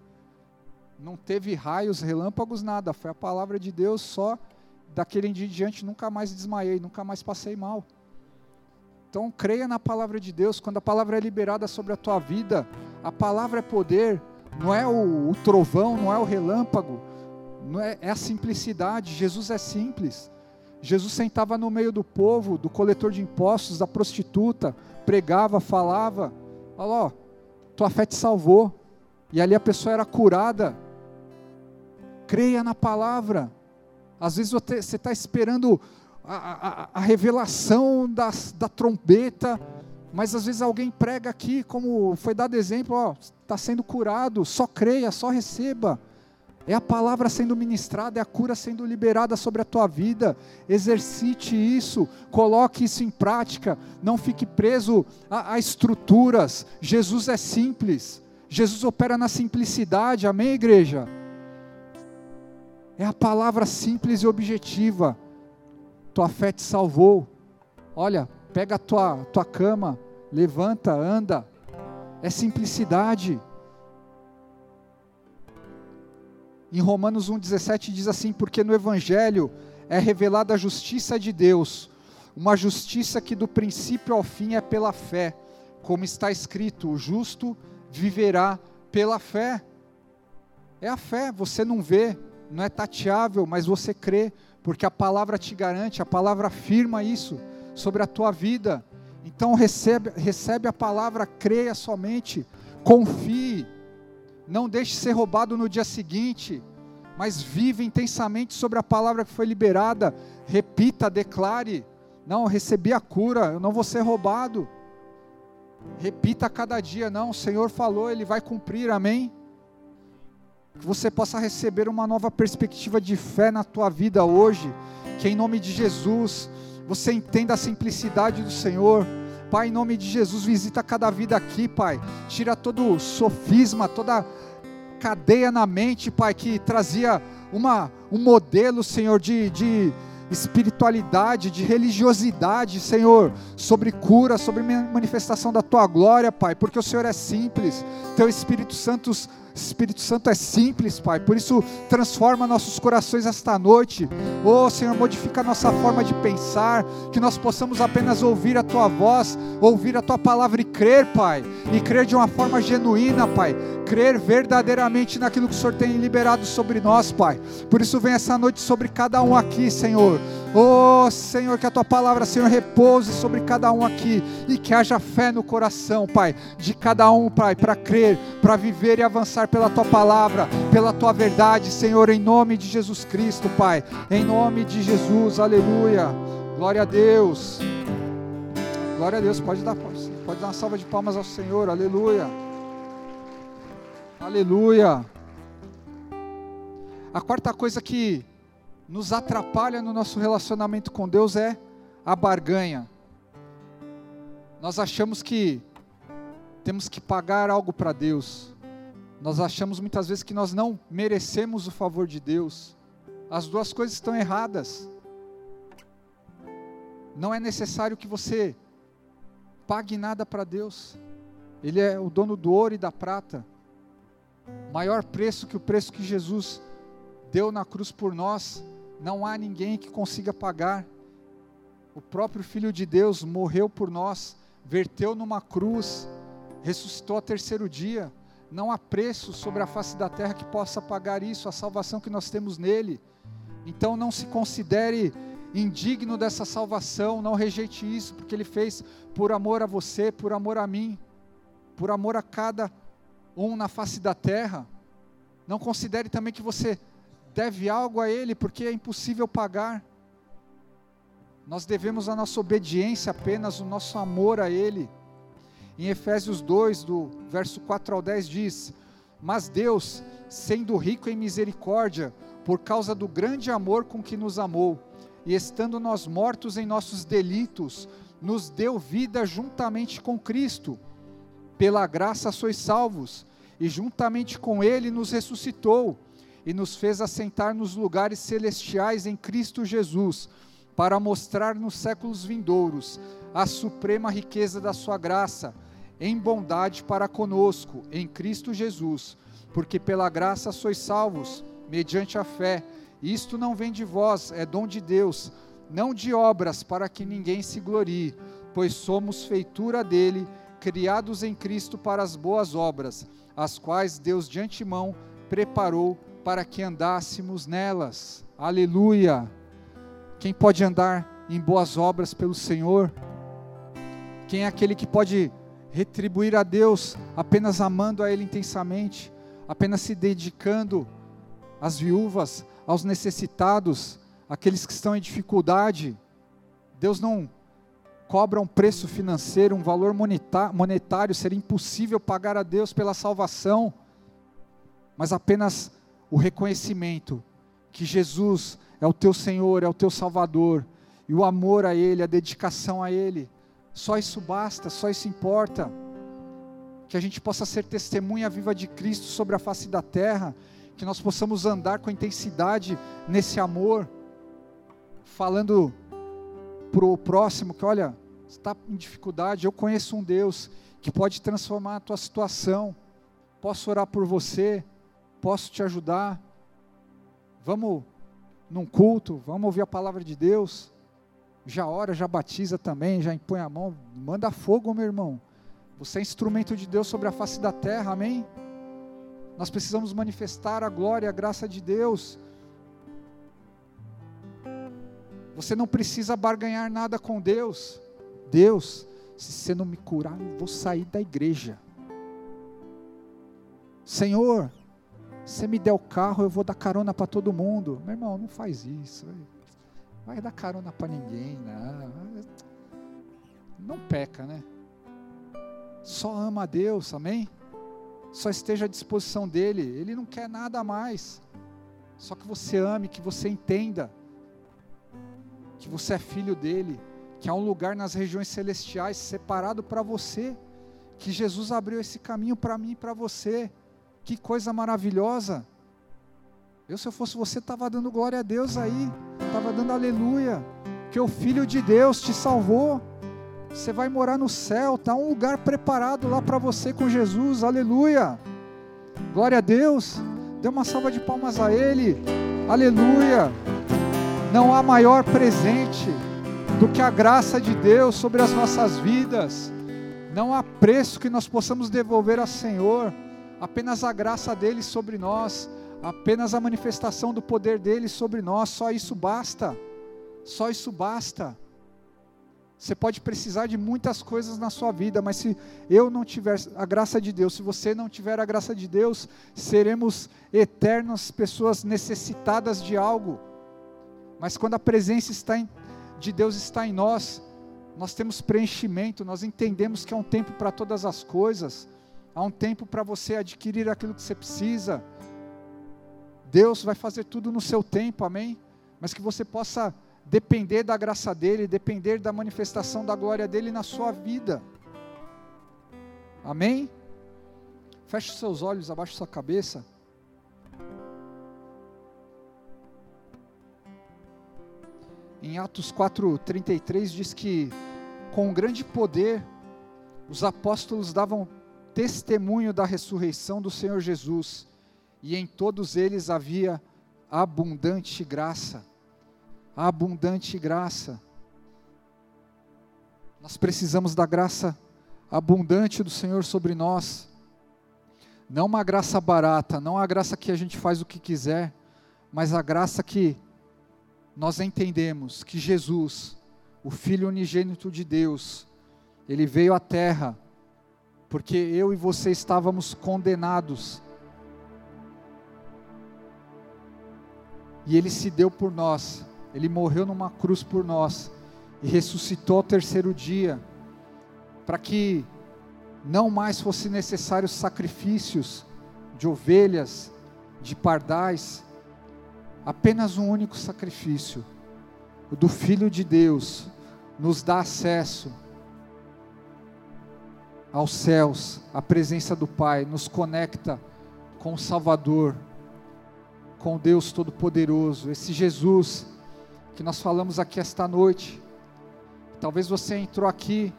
Não teve raios, relâmpagos, nada. Foi a palavra de Deus só. Daquele dia em diante, nunca mais desmaiei, nunca mais passei mal. Então, creia na palavra de Deus. Quando a palavra é liberada sobre a tua vida, a palavra é poder não é o, o trovão, não é o relâmpago, não é, é a simplicidade. Jesus é simples. Jesus sentava no meio do povo, do coletor de impostos, da prostituta, pregava, falava. Olha ó, tua fé te salvou. E ali a pessoa era curada. Creia na palavra. Às vezes você está esperando a, a, a revelação da trombeta, mas às vezes alguém prega aqui, como foi dado exemplo, ó, está sendo curado, só creia, só receba. É a palavra sendo ministrada, é a cura sendo liberada sobre a tua vida. Exercite isso, coloque isso em prática. Não fique preso a, a estruturas. Jesus é simples. Jesus opera na simplicidade. Amém, igreja? É a palavra simples e objetiva. Tua fé te salvou. Olha, pega a tua, tua cama, levanta, anda, é simplicidade. Em Romanos 1,17 diz assim: Porque no Evangelho é revelada a justiça de Deus, uma justiça que do princípio ao fim é pela fé, como está escrito: o justo viverá pela fé. É a fé, você não vê, não é tateável, mas você crê, porque a palavra te garante, a palavra afirma isso sobre a tua vida. Então recebe, recebe a palavra, creia somente, confie, não deixe ser roubado no dia seguinte, mas vive intensamente sobre a palavra que foi liberada. Repita, declare: Não, eu recebi a cura, eu não vou ser roubado. Repita a cada dia: Não, o Senhor falou, Ele vai cumprir, amém? Que você possa receber uma nova perspectiva de fé na tua vida hoje. Que em nome de Jesus você entenda a simplicidade do Senhor. Pai, em nome de Jesus, visita cada vida aqui, Pai. Tira todo sofisma, toda cadeia na mente, Pai, que trazia uma, um modelo, Senhor, de, de espiritualidade, de religiosidade, Senhor, sobre cura, sobre manifestação da tua glória, Pai, porque o Senhor é simples, teu Espírito Santo Espírito Santo é simples, Pai, por isso transforma nossos corações esta noite. Oh, Senhor, modifica nossa forma de pensar, que nós possamos apenas ouvir a Tua voz, ouvir a Tua palavra e crer, Pai, e crer de uma forma genuína, Pai, crer verdadeiramente naquilo que o Senhor tem liberado sobre nós, Pai. Por isso, vem essa noite sobre cada um aqui, Senhor. Oh, Senhor, que a tua palavra, Senhor, repouse sobre cada um aqui e que haja fé no coração, Pai, de cada um, Pai, para crer, para viver e avançar pela tua palavra, pela tua verdade, Senhor, em nome de Jesus Cristo, Pai, em nome de Jesus, aleluia. Glória a Deus. Glória a Deus. Pode dar, pode dar uma salva de palmas ao Senhor, aleluia. Aleluia. A quarta coisa que nos atrapalha no nosso relacionamento com Deus é a barganha. Nós achamos que temos que pagar algo para Deus. Nós achamos muitas vezes que nós não merecemos o favor de Deus. As duas coisas estão erradas. Não é necessário que você pague nada para Deus. Ele é o dono do ouro e da prata. Maior preço que o preço que Jesus deu na cruz por nós não há ninguém que consiga pagar. O próprio Filho de Deus morreu por nós, verteu numa cruz, ressuscitou ao terceiro dia. Não há preço sobre a face da terra que possa pagar isso, a salvação que nós temos nele. Então não se considere indigno dessa salvação, não rejeite isso, porque ele fez por amor a você, por amor a mim, por amor a cada um na face da terra. Não considere também que você deve algo a Ele, porque é impossível pagar. Nós devemos a nossa obediência apenas, o nosso amor a Ele. Em Efésios 2, do verso 4 ao 10, diz: Mas Deus, sendo rico em misericórdia, por causa do grande amor com que nos amou, e estando nós mortos em nossos delitos, nos deu vida juntamente com Cristo. Pela graça sois salvos, e juntamente com Ele nos ressuscitou e nos fez assentar nos lugares celestiais em Cristo Jesus, para mostrar nos séculos vindouros a suprema riqueza da Sua graça, em bondade para conosco, em Cristo Jesus, porque pela graça sois salvos, mediante a fé. Isto não vem de vós, é dom de Deus, não de obras, para que ninguém se glorie, pois somos feitura dele, criados em Cristo para as boas obras, as quais Deus de antemão preparou para que andássemos nelas. Aleluia! Quem pode andar em boas obras pelo Senhor? Quem é aquele que pode retribuir a Deus apenas amando a Ele intensamente, apenas se dedicando às viúvas, aos necessitados, aqueles que estão em dificuldade? Deus não cobra um preço financeiro, um valor monetário, seria impossível pagar a Deus pela salvação, mas apenas o reconhecimento que Jesus é o teu Senhor, é o teu Salvador, e o amor a Ele, a dedicação a Ele, só isso basta, só isso importa. Que a gente possa ser testemunha viva de Cristo sobre a face da terra, que nós possamos andar com intensidade nesse amor, falando para o próximo que, olha, está em dificuldade, eu conheço um Deus que pode transformar a tua situação, posso orar por você, Posso te ajudar? Vamos num culto, vamos ouvir a palavra de Deus. Já ora, já batiza também, já impõe a mão, manda fogo, meu irmão. Você é instrumento de Deus sobre a face da terra, amém? Nós precisamos manifestar a glória, a graça de Deus. Você não precisa barganhar nada com Deus. Deus, se você não me curar, eu vou sair da igreja. Senhor, Se me der o carro, eu vou dar carona para todo mundo. Meu irmão, não faz isso. Vai dar carona para ninguém, não. Não peca, né? Só ama a Deus, amém? Só esteja à disposição dele. Ele não quer nada mais. Só que você ame, que você entenda que você é filho dele, que há um lugar nas regiões celestiais separado para você, que Jesus abriu esse caminho para mim e para você. Que coisa maravilhosa. Eu, se eu fosse você, estava dando glória a Deus aí, estava dando aleluia, que o Filho de Deus te salvou. Você vai morar no céu, está um lugar preparado lá para você com Jesus, aleluia. Glória a Deus. Dê uma salva de palmas a Ele, aleluia. Não há maior presente do que a graça de Deus sobre as nossas vidas. Não há preço que nós possamos devolver ao Senhor, apenas a graça dele sobre nós, apenas a manifestação do poder dele sobre nós, só isso basta. Só isso basta. Você pode precisar de muitas coisas na sua vida, mas se eu não tiver a graça de Deus, se você não tiver a graça de Deus, seremos eternas pessoas necessitadas de algo. Mas quando a presença está em, de Deus está em nós, nós temos preenchimento, nós entendemos que há um tempo para todas as coisas, há um tempo para você adquirir aquilo que você precisa. Deus vai fazer tudo no seu tempo, amém? Mas que você possa depender da graça dEle, depender da manifestação da glória dEle na sua vida. Amém? Feche seus olhos, abaixe sua cabeça. Em Atos 4:33 diz que com grande poder os apóstolos davam testemunho da ressurreição do Senhor Jesus, e em todos eles havia abundante graça abundante graça. Nós precisamos da graça abundante do Senhor sobre nós. Não uma graça barata, não a graça que a gente faz o que quiser, mas a graça que nós entendemos que Jesus, o Filho unigênito de Deus, ele veio à terra porque eu e você estávamos condenados. E ele se deu por nós ele morreu numa cruz por nós e ressuscitou ao terceiro dia, para que não mais fosse necessário sacrifícios de ovelhas, de pardais, apenas um único sacrifício, o do Filho de Deus, nos dá acesso aos céus, à presença do Pai, nos conecta com o Salvador, com Deus Todo-Poderoso, esse Jesus que nós falamos aqui esta noite. Talvez você entrou aqui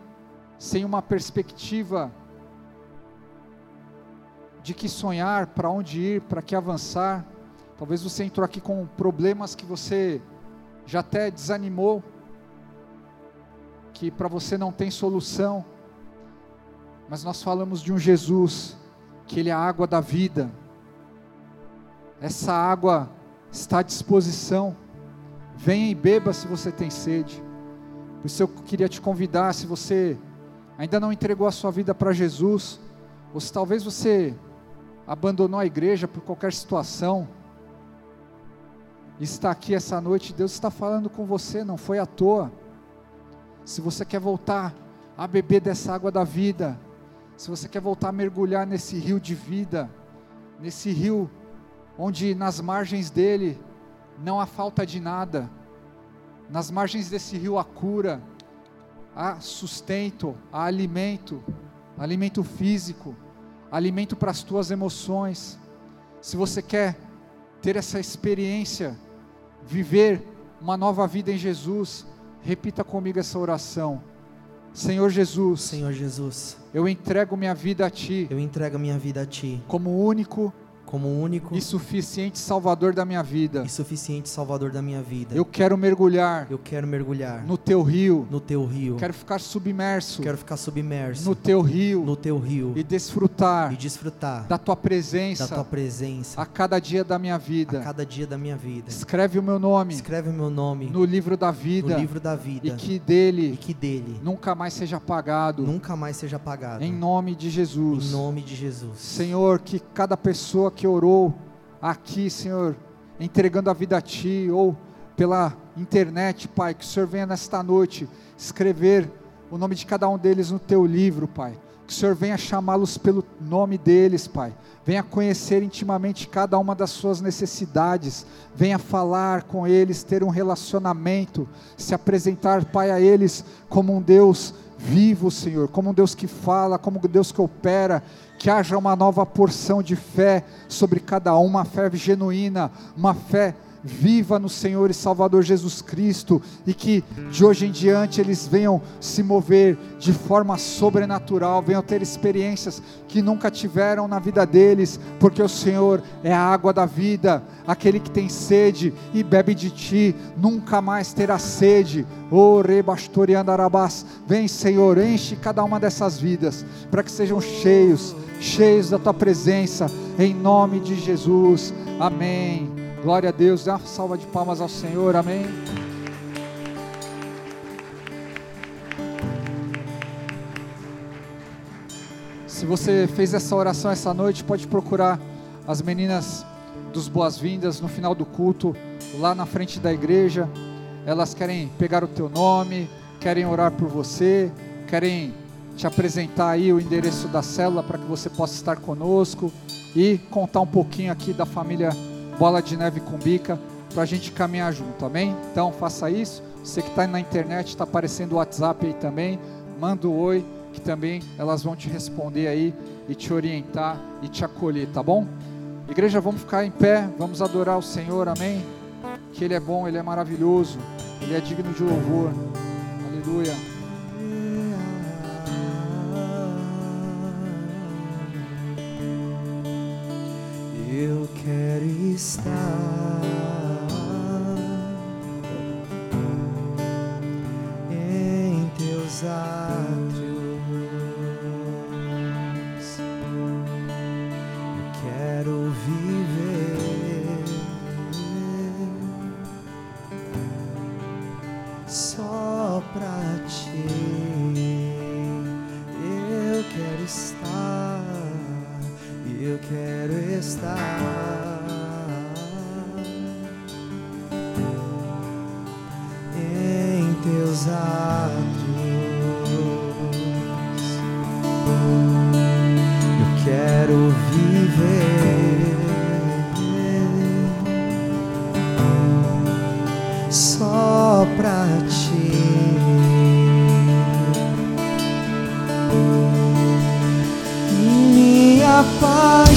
sem uma perspectiva de que sonhar, para onde ir, para que avançar. Talvez você entrou aqui com problemas que você já até desanimou, que para você não tem solução. Mas nós falamos de um Jesus que ele é a água da vida. Essa água está à disposição. Venha e beba se você tem sede. Por isso eu queria te convidar, se você ainda não entregou a sua vida para Jesus, ou se talvez você abandonou a igreja por qualquer situação, está aqui essa noite, Deus está falando com você, não foi à toa. Se você quer voltar a beber dessa água da vida, se você quer voltar a mergulhar nesse rio de vida, nesse rio onde nas margens dele não há falta de nada. Nas margens desse rio há cura, há sustento, há alimento, alimento físico, alimento para as tuas emoções. Se você quer ter essa experiência, viver uma nova vida em Jesus, repita comigo essa oração. Senhor Jesus, Senhor Jesus, eu entrego minha vida a ti. Eu entrego minha vida a ti. Como único como único e suficiente Salvador da minha vida. E suficiente Salvador da minha vida. Eu quero mergulhar. Eu quero mergulhar no teu rio. No teu rio. Quero ficar submerso. Quero ficar submerso no teu rio. No teu rio. E desfrutar. E desfrutar da tua presença. Da tua presença. A cada dia da minha vida. A cada dia da minha vida. Escreve o meu nome. Escreve o meu nome no livro da vida. No livro da vida. E que dele. E que dele nunca mais seja apagado. Nunca mais seja apagado. Em nome de Jesus. Em nome de Jesus. Senhor, que cada pessoa que orou aqui, Senhor, entregando a vida a Ti, ou pela internet, Pai, que o Senhor venha nesta noite escrever o nome de cada um deles no Teu livro, Pai. Que o Senhor venha chamá-los pelo nome deles, Pai. Venha conhecer intimamente cada uma das suas necessidades. Venha falar com eles, ter um relacionamento, se apresentar, Pai, a eles como um Deus vivo, Senhor, como um Deus que fala, como um Deus que opera, que haja uma nova porção de fé sobre cada um, uma fé genuína, uma fé viva no Senhor e Salvador Jesus Cristo e que de hoje em diante eles venham se mover de forma sobrenatural, venham ter experiências que nunca tiveram na vida deles, porque o Senhor é a água da vida, aquele que tem sede e bebe de ti, nunca mais terá sede. Oh, rebastoriandarabás, vem Senhor, enche cada uma dessas vidas, para que sejam cheios, cheios da tua presença, em nome de Jesus. Amém. Glória a Deus, dá uma salva de palmas ao Senhor, amém. Se você fez essa oração essa noite, pode procurar as meninas dos boas-vindas no final do culto, lá na frente da igreja. Elas querem pegar o teu nome, querem orar por você, querem te apresentar aí o endereço da célula para que você possa estar conosco e contar um pouquinho aqui da família Bola de Neve com Bica para a gente caminhar junto, amém? Então faça isso. Você que está na internet, está aparecendo o WhatsApp aí também, manda o um oi, que também elas vão te responder aí e te orientar e te acolher, tá bom? Igreja, vamos ficar em pé, vamos adorar o Senhor, amém? Que Ele é bom, Ele é maravilhoso, Ele é digno de louvor, aleluia. Quero estar em teus átrios. Me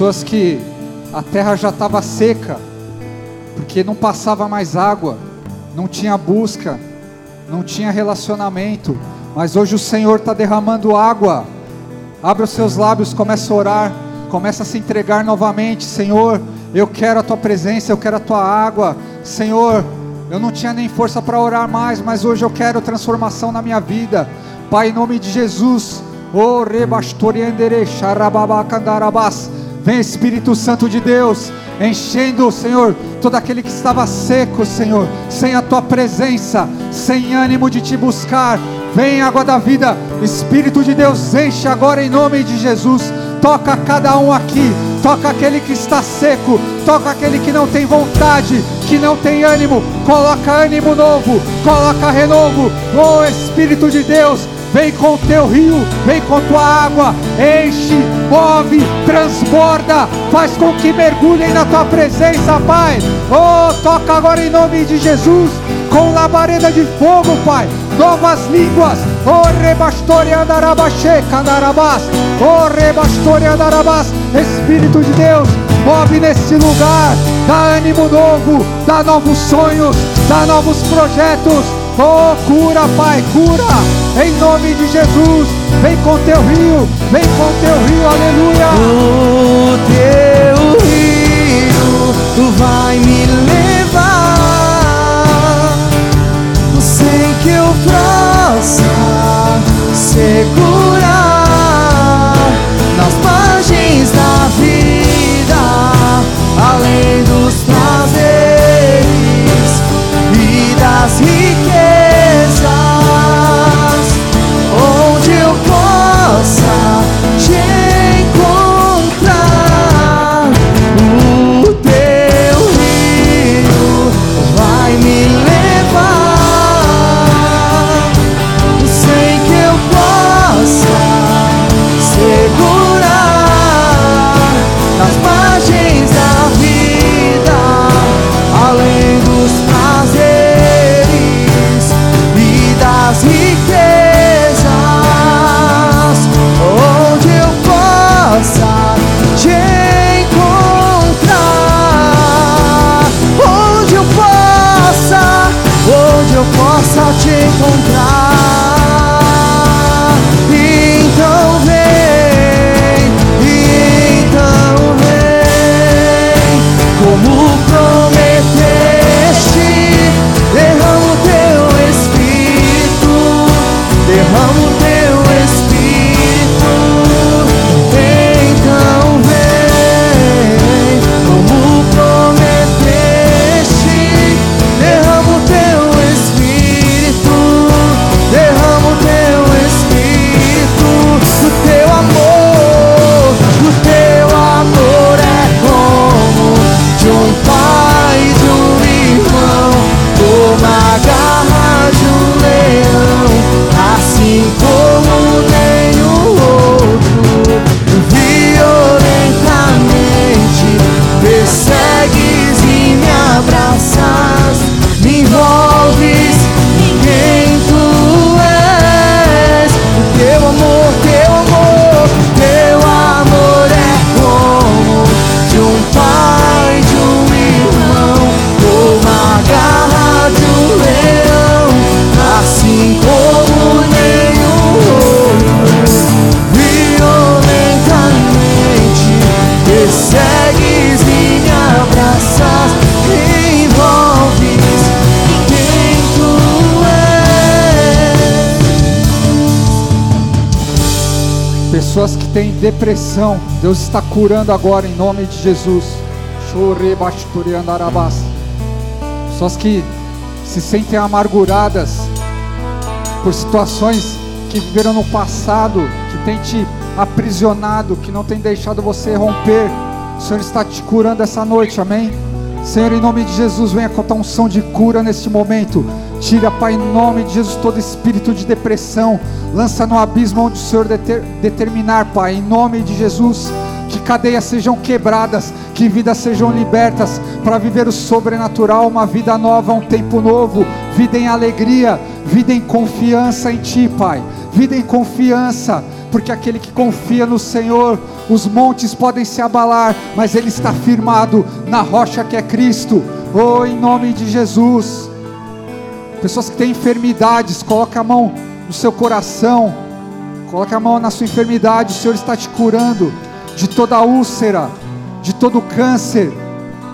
pessoas que a terra já estava seca, porque não passava mais água, não tinha busca, não tinha relacionamento, mas hoje o Senhor está derramando água. Abre os seus lábios, começa a orar, começa a se entregar novamente, Senhor. Eu quero a tua presença, eu quero a tua água, Senhor. Eu não tinha nem força para orar mais, mas hoje eu quero transformação na minha vida. Pai, em nome de Jesus. Oh, rebastoriandere, xarababacandarabás. Vem Espírito Santo de Deus, enchendo, Senhor, todo aquele que estava seco, Senhor, sem a tua presença, sem ânimo de te buscar. Vem água da vida, Espírito de Deus, enche agora em nome de Jesus. Toca cada um aqui, toca aquele que está seco, toca aquele que não tem vontade, que não tem ânimo. Coloca ânimo novo, coloca renovo. Oh Espírito de Deus, vem com o teu rio, vem com tua água, enche, move, transborda, faz com que mergulhem na tua presença, Pai. Oh, toca agora em nome de Jesus, com labareda de fogo, Pai. Novas línguas, oh rebastore andarabaxê, candarabás, oh rebastore andarabás, Espírito de Deus, move nesse lugar, dá ânimo novo, dá novos sonhos, dá novos projetos, Oh, cura, Pai, cura, em nome de Jesus. Vem com teu rio, vem com teu rio, aleluia. O teu rio, tu vai me levar, sem que eu possa segurar Têm depressão, Deus está curando agora em nome de Jesus. Pessoas que se sentem amarguradas por situações que viveram no passado, que tem te aprisionado, que não tem deixado você romper. O Senhor está te curando essa noite, amém? Senhor, em nome de Jesus, venha com a unção de cura neste momento. Tira, Pai, em nome de Jesus, todo espírito de depressão. Lança no abismo onde o Senhor deter- determinar, Pai, em nome de Jesus. Que cadeias sejam quebradas, que vidas sejam libertas para viver o sobrenatural, uma vida nova, um tempo novo, vida em alegria, vida em confiança em Ti, Pai, vida em confiança, porque aquele que confia no Senhor, os montes podem se abalar, mas ele está firmado na rocha que é Cristo. Oh, em nome de Jesus. Pessoas que têm enfermidades, coloca a mão no seu coração, coloca a mão na sua enfermidade, o Senhor está te curando de toda úlcera, de todo câncer,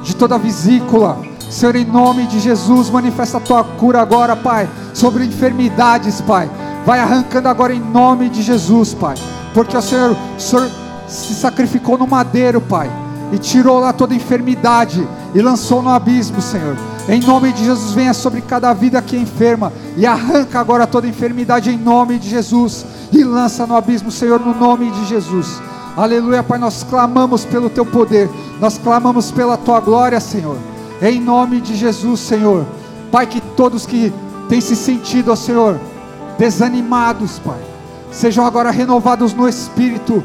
de toda vesícula. Senhor, em nome de Jesus, manifesta a tua cura agora, Pai, sobre enfermidades, Pai. Vai arrancando agora em nome de Jesus, Pai. Porque o Senhor, o Senhor se sacrificou no madeiro, Pai, e tirou lá toda enfermidade e lançou no abismo, Senhor. Em nome de Jesus, venha sobre cada vida que é enferma e arranca agora toda enfermidade em nome de Jesus e lança no abismo, Senhor, no nome de Jesus. Aleluia, Pai, nós clamamos pelo teu poder, nós clamamos pela tua glória, Senhor. Em nome de Jesus, Senhor. Pai, que todos que têm se sentido, ó Senhor, desanimados, Pai, sejam agora renovados no Espírito,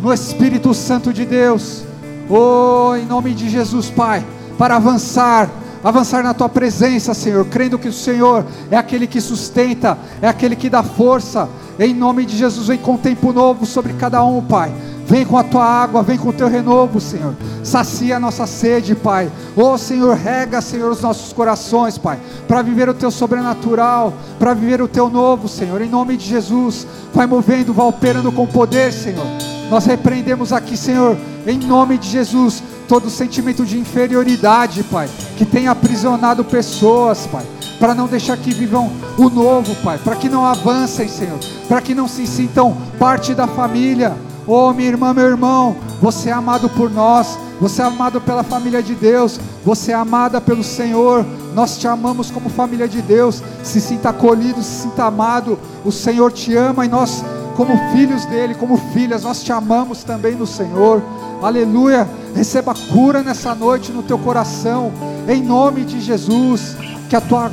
no Espírito Santo de Deus. Oh, em nome de Jesus, Pai, para avançar, avançar na tua presença, Senhor, crendo que o Senhor é aquele que sustenta, é aquele que dá força. Em nome de Jesus, vem com tempo novo sobre cada um, Pai. Vem com a tua água, vem com o teu renovo, Senhor. Sacia a nossa sede, Pai. Oh, Senhor, rega, Senhor, os nossos corações, Pai, para viver o teu sobrenatural, para viver o teu novo, Senhor. Em nome de Jesus, vai movendo, vai operando com poder, Senhor. Nós repreendemos aqui, Senhor, em nome de Jesus, todo sentimento de inferioridade, Pai, que tem aprisionado pessoas, Pai, para não deixar que vivam o novo, Pai, para que não avancem, Senhor, para que não se sintam parte da família. Oh, minha irmã, meu irmão, você é amado por nós, você é amado pela família de Deus, você é amada pelo Senhor. Nós te amamos como família de Deus. Se sinta acolhido, se sinta amado. O Senhor te ama e nós, como filhos dele, como filhas, nós te amamos também no Senhor. Aleluia. Receba cura nessa noite no teu coração, em nome de Jesus. Que a tua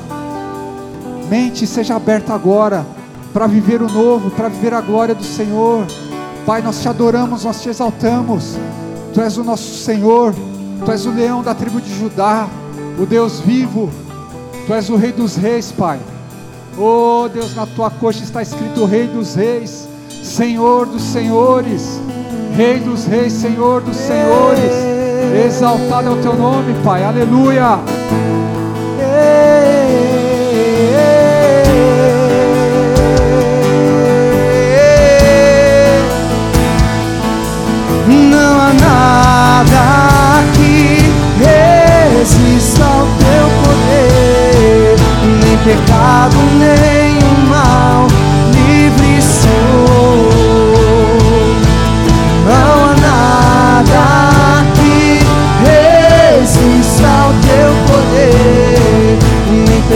mente seja aberta agora para viver o novo, para viver a glória do Senhor. Pai, nós te adoramos, nós te exaltamos. Tu és o nosso Senhor, Tu és o leão da tribo de Judá, o Deus vivo, Tu és o Rei dos Reis, Pai. Oh Deus, na tua coxa está escrito Rei dos Reis, Senhor dos Senhores, Rei dos Reis, Senhor dos Senhores. Exaltado é o teu nome, Pai. Aleluia. Não há nada que resista ao teu poder, nem pecado, nem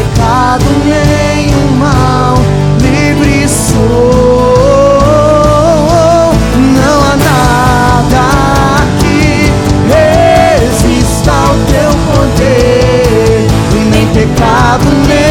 pecado, nem o mal, livre sou. Não há nada que resista ao teu poder, nem pecado, nem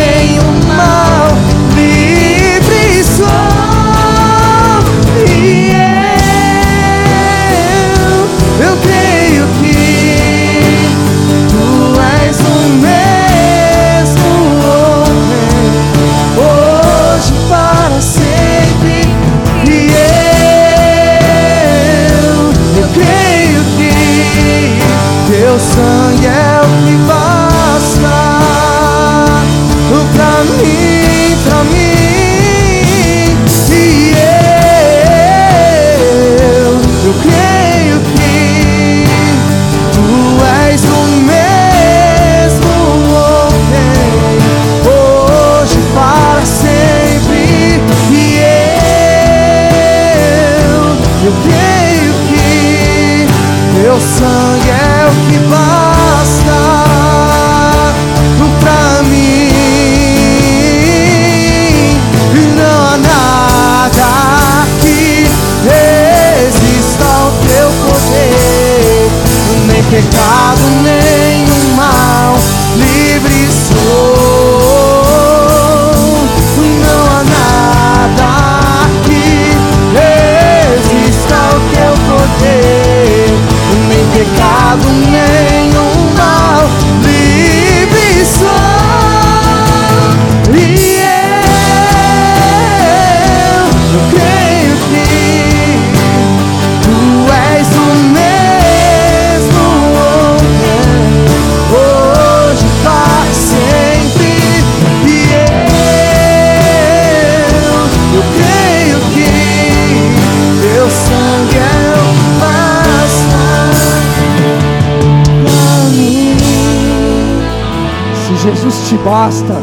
te basta.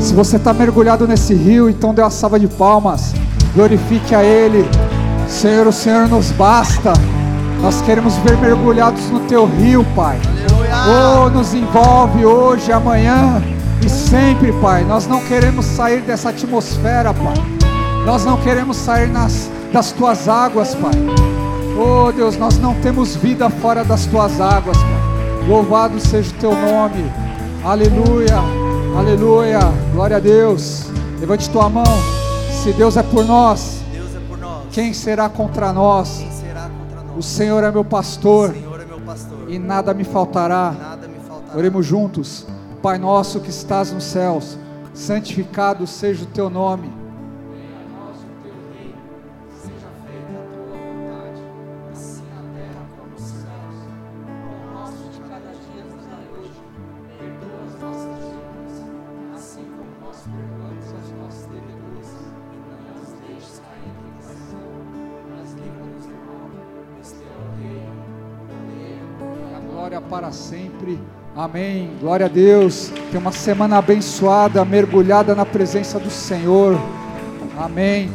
Se você está mergulhado nesse rio, então dê uma salva de palmas. Glorifique a Ele. Senhor, o Senhor nos basta. Nós queremos ver mergulhados no teu rio, Pai. Oh, nos envolve hoje, amanhã e sempre, Pai. Nós não queremos sair dessa atmosfera, Pai. Nós não queremos sair nas, das tuas águas, Pai. Oh, Deus, nós não temos vida fora das tuas águas, Pai. Louvado seja o teu nome. Aleluia, aleluia. Glória a Deus. Levante tua mão. Se Deus é por nós, Deus é por nós. quem será contra nós? Quem será contra nós? O Senhor é meu pastor é meu pastor. e nada me faltará. nada me faltará. Oremos juntos. Pai nosso que estás nos céus, santificado seja o teu nome. Amém. Glória a Deus. Tenha uma semana abençoada, mergulhada na presença do Senhor. Amém.